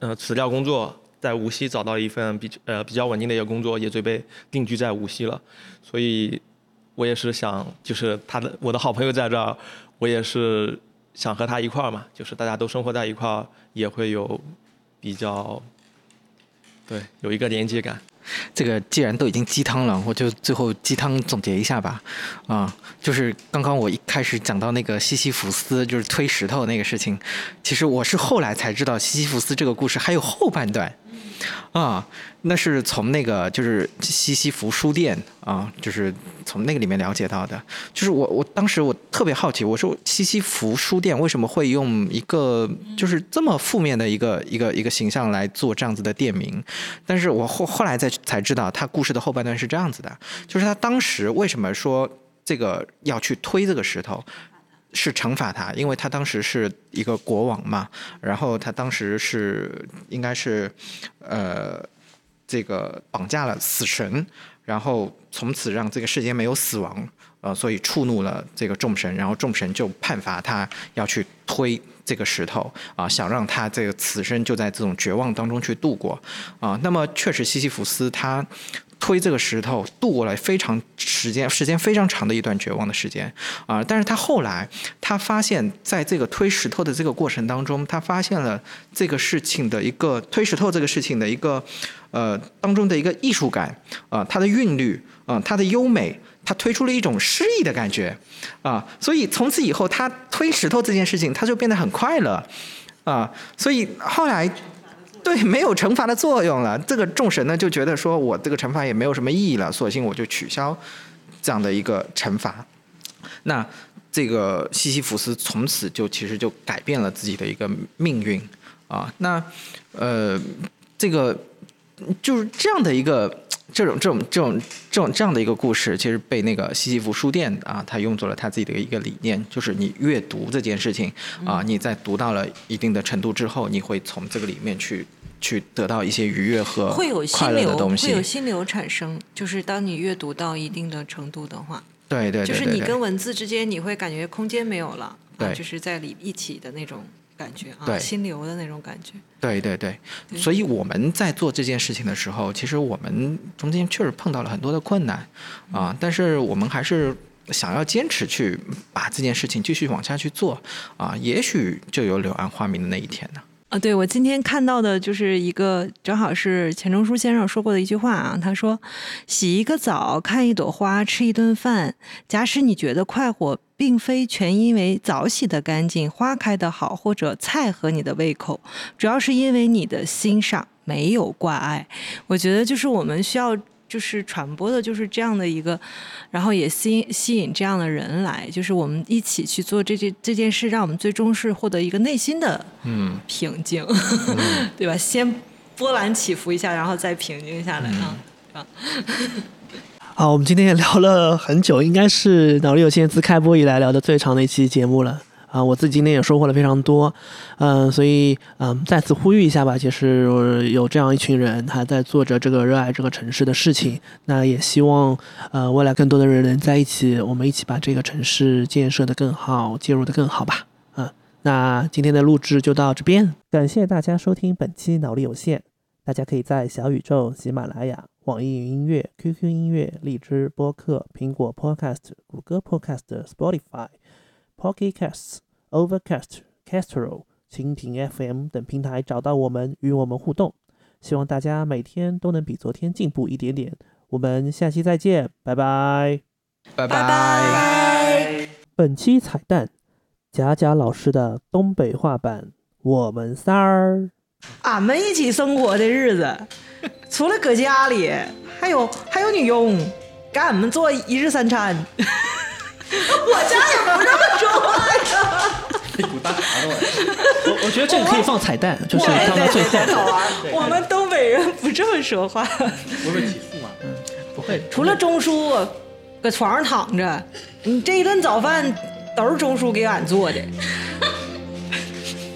呃，辞掉工作，在无锡找到一份比呃比较稳定的一个工作，也准备定居在无锡了，所以我也是想，就是他的我的好朋友在这儿，我也是想和他一块儿嘛，就是大家都生活在一块儿，也会有比较，对，有一个连接感。这个既然都已经鸡汤了，我就最后鸡汤总结一下吧。啊，就是刚刚我一开始讲到那个西西弗斯，就是推石头那个事情，其实我是后来才知道西西弗斯这个故事还有后半段。啊，那是从那个就是西西弗书店啊，就是从那个里面了解到的。就是我我当时我特别好奇，我说西西弗书店为什么会用一个就是这么负面的一个一个一个形象来做这样子的店名？但是我后后来才才知道，他故事的后半段是这样子的，就是他当时为什么说这个要去推这个石头。是惩罚他，因为他当时是一个国王嘛，然后他当时是应该是，呃，这个绑架了死神，然后从此让这个世间没有死亡，呃，所以触怒了这个众神，然后众神就判罚他要去推这个石头啊，想让他这个此生就在这种绝望当中去度过啊。那么确实，西西弗斯他。推这个石头度过了非常时间时间非常长的一段绝望的时间啊！但是他后来他发现，在这个推石头的这个过程当中，他发现了这个事情的一个推石头这个事情的一个呃当中的一个艺术感啊，它的韵律啊，它的优美，他推出了一种诗意的感觉啊！所以从此以后，他推石头这件事情，他就变得很快乐啊！所以后来。对，没有惩罚的作用了。这个众神呢就觉得说，我这个惩罚也没有什么意义了，索性我就取消这样的一个惩罚。那这个西西弗斯从此就其实就改变了自己的一个命运啊。那呃，这个就是这样的一个这种这种这种这种这样的一个故事，其实被那个西西弗书店啊，他用作了他自己的一个理念，就是你阅读这件事情啊，你在读到了一定的程度之后，你会从这个里面去。去得到一些愉悦和会有心快乐的流，东西，会有心流产生。就是当你阅读到一定的程度的话，对对对就是你跟文字之间你会感觉空间没有了，啊对就是在里一起的那种感觉啊，对心流的那种感觉。对对对，所以我们在做这件事情的时候，其实我们中间确实碰到了很多的困难啊，但是我们还是想要坚持去把这件事情继续往下去做啊，也许就有柳暗花明的那一天呢。啊，对，我今天看到的就是一个，正好是钱钟书先生说过的一句话啊。他说：“洗一个澡，看一朵花，吃一顿饭。假使你觉得快活，并非全因为澡洗得干净、花开得好，或者菜合你的胃口，主要是因为你的心上没有挂碍。”我觉得就是我们需要。就是传播的，就是这样的一个，然后也吸引吸引这样的人来，就是我们一起去做这件这件事，让我们最终是获得一个内心的嗯，平静，对吧？先波澜起伏一下，然后再平静下来啊。好，我们今天也聊了很久，应该是脑力有限自开播以来聊的最长的一期节目了。啊，我自己今天也收获了非常多，嗯，所以嗯，再次呼吁一下吧，就是有这样一群人还在做着这个热爱这个城市的事情，那也希望呃未来更多的人能在一起，我们一起把这个城市建设的更好，介入的更好吧。嗯，那今天的录制就到这边，感谢大家收听本期脑力有限，大家可以在小宇宙、喜马拉雅、网易云音乐、QQ 音乐、荔枝播客、苹果 Podcast、谷歌 Podcast、Spotify。Pocket Casts、Overcast、Castro、蜻蜓 FM 等平台找到我们，与我们互动。希望大家每天都能比昨天进步一点点。我们下期再见，拜拜。拜拜拜。本期彩蛋：贾贾老师的东北话版。我们仨儿，俺们一起生活的日子，除了搁家里，还有还有女佣给俺们做一日三餐。我家也不这么说话呀。我我觉得这个可以放彩蛋，就是放到最后。我们东北人不这么说话。不会起诉吗？不会，除了钟叔搁床上躺着，你这一顿早饭都是钟叔给俺做的。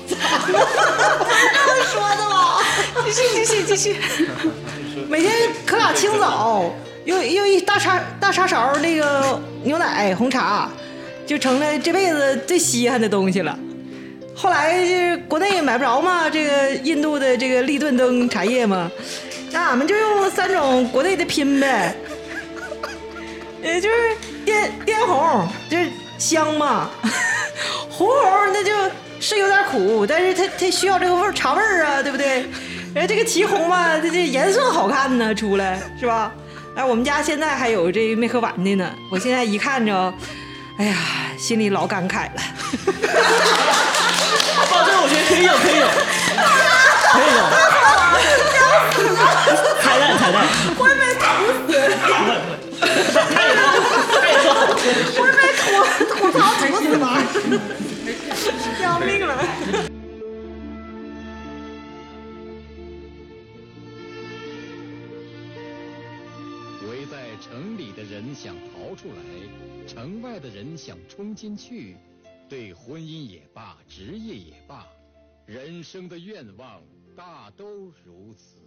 这么说的吗？继续继续继续。每天可俩清早，又又一大叉大叉勺那个牛奶红茶，就成了这辈子最稀罕的东西了。后来就是国内买不着嘛，这个印度的这个立顿灯茶叶嘛，那俺们就用三种国内的拼呗，也就是滇滇红，就是香嘛，红红那就是有点苦，但是它它需要这个味茶味儿啊，对不对？哎，这个祁红吧，这这颜色好看呢，出来是吧？哎，我们家现在还有这没喝完的呢，我现在一看着，哎呀，心里老感慨了。哦，这个我觉得可以有，可以有，可以有。彩蛋，彩蛋。我也被吐死。我也被吐吐槽吐死了，要命了。城里的人想逃出来，城外的人想冲进去。对婚姻也罢，职业也罢，人生的愿望大都如此。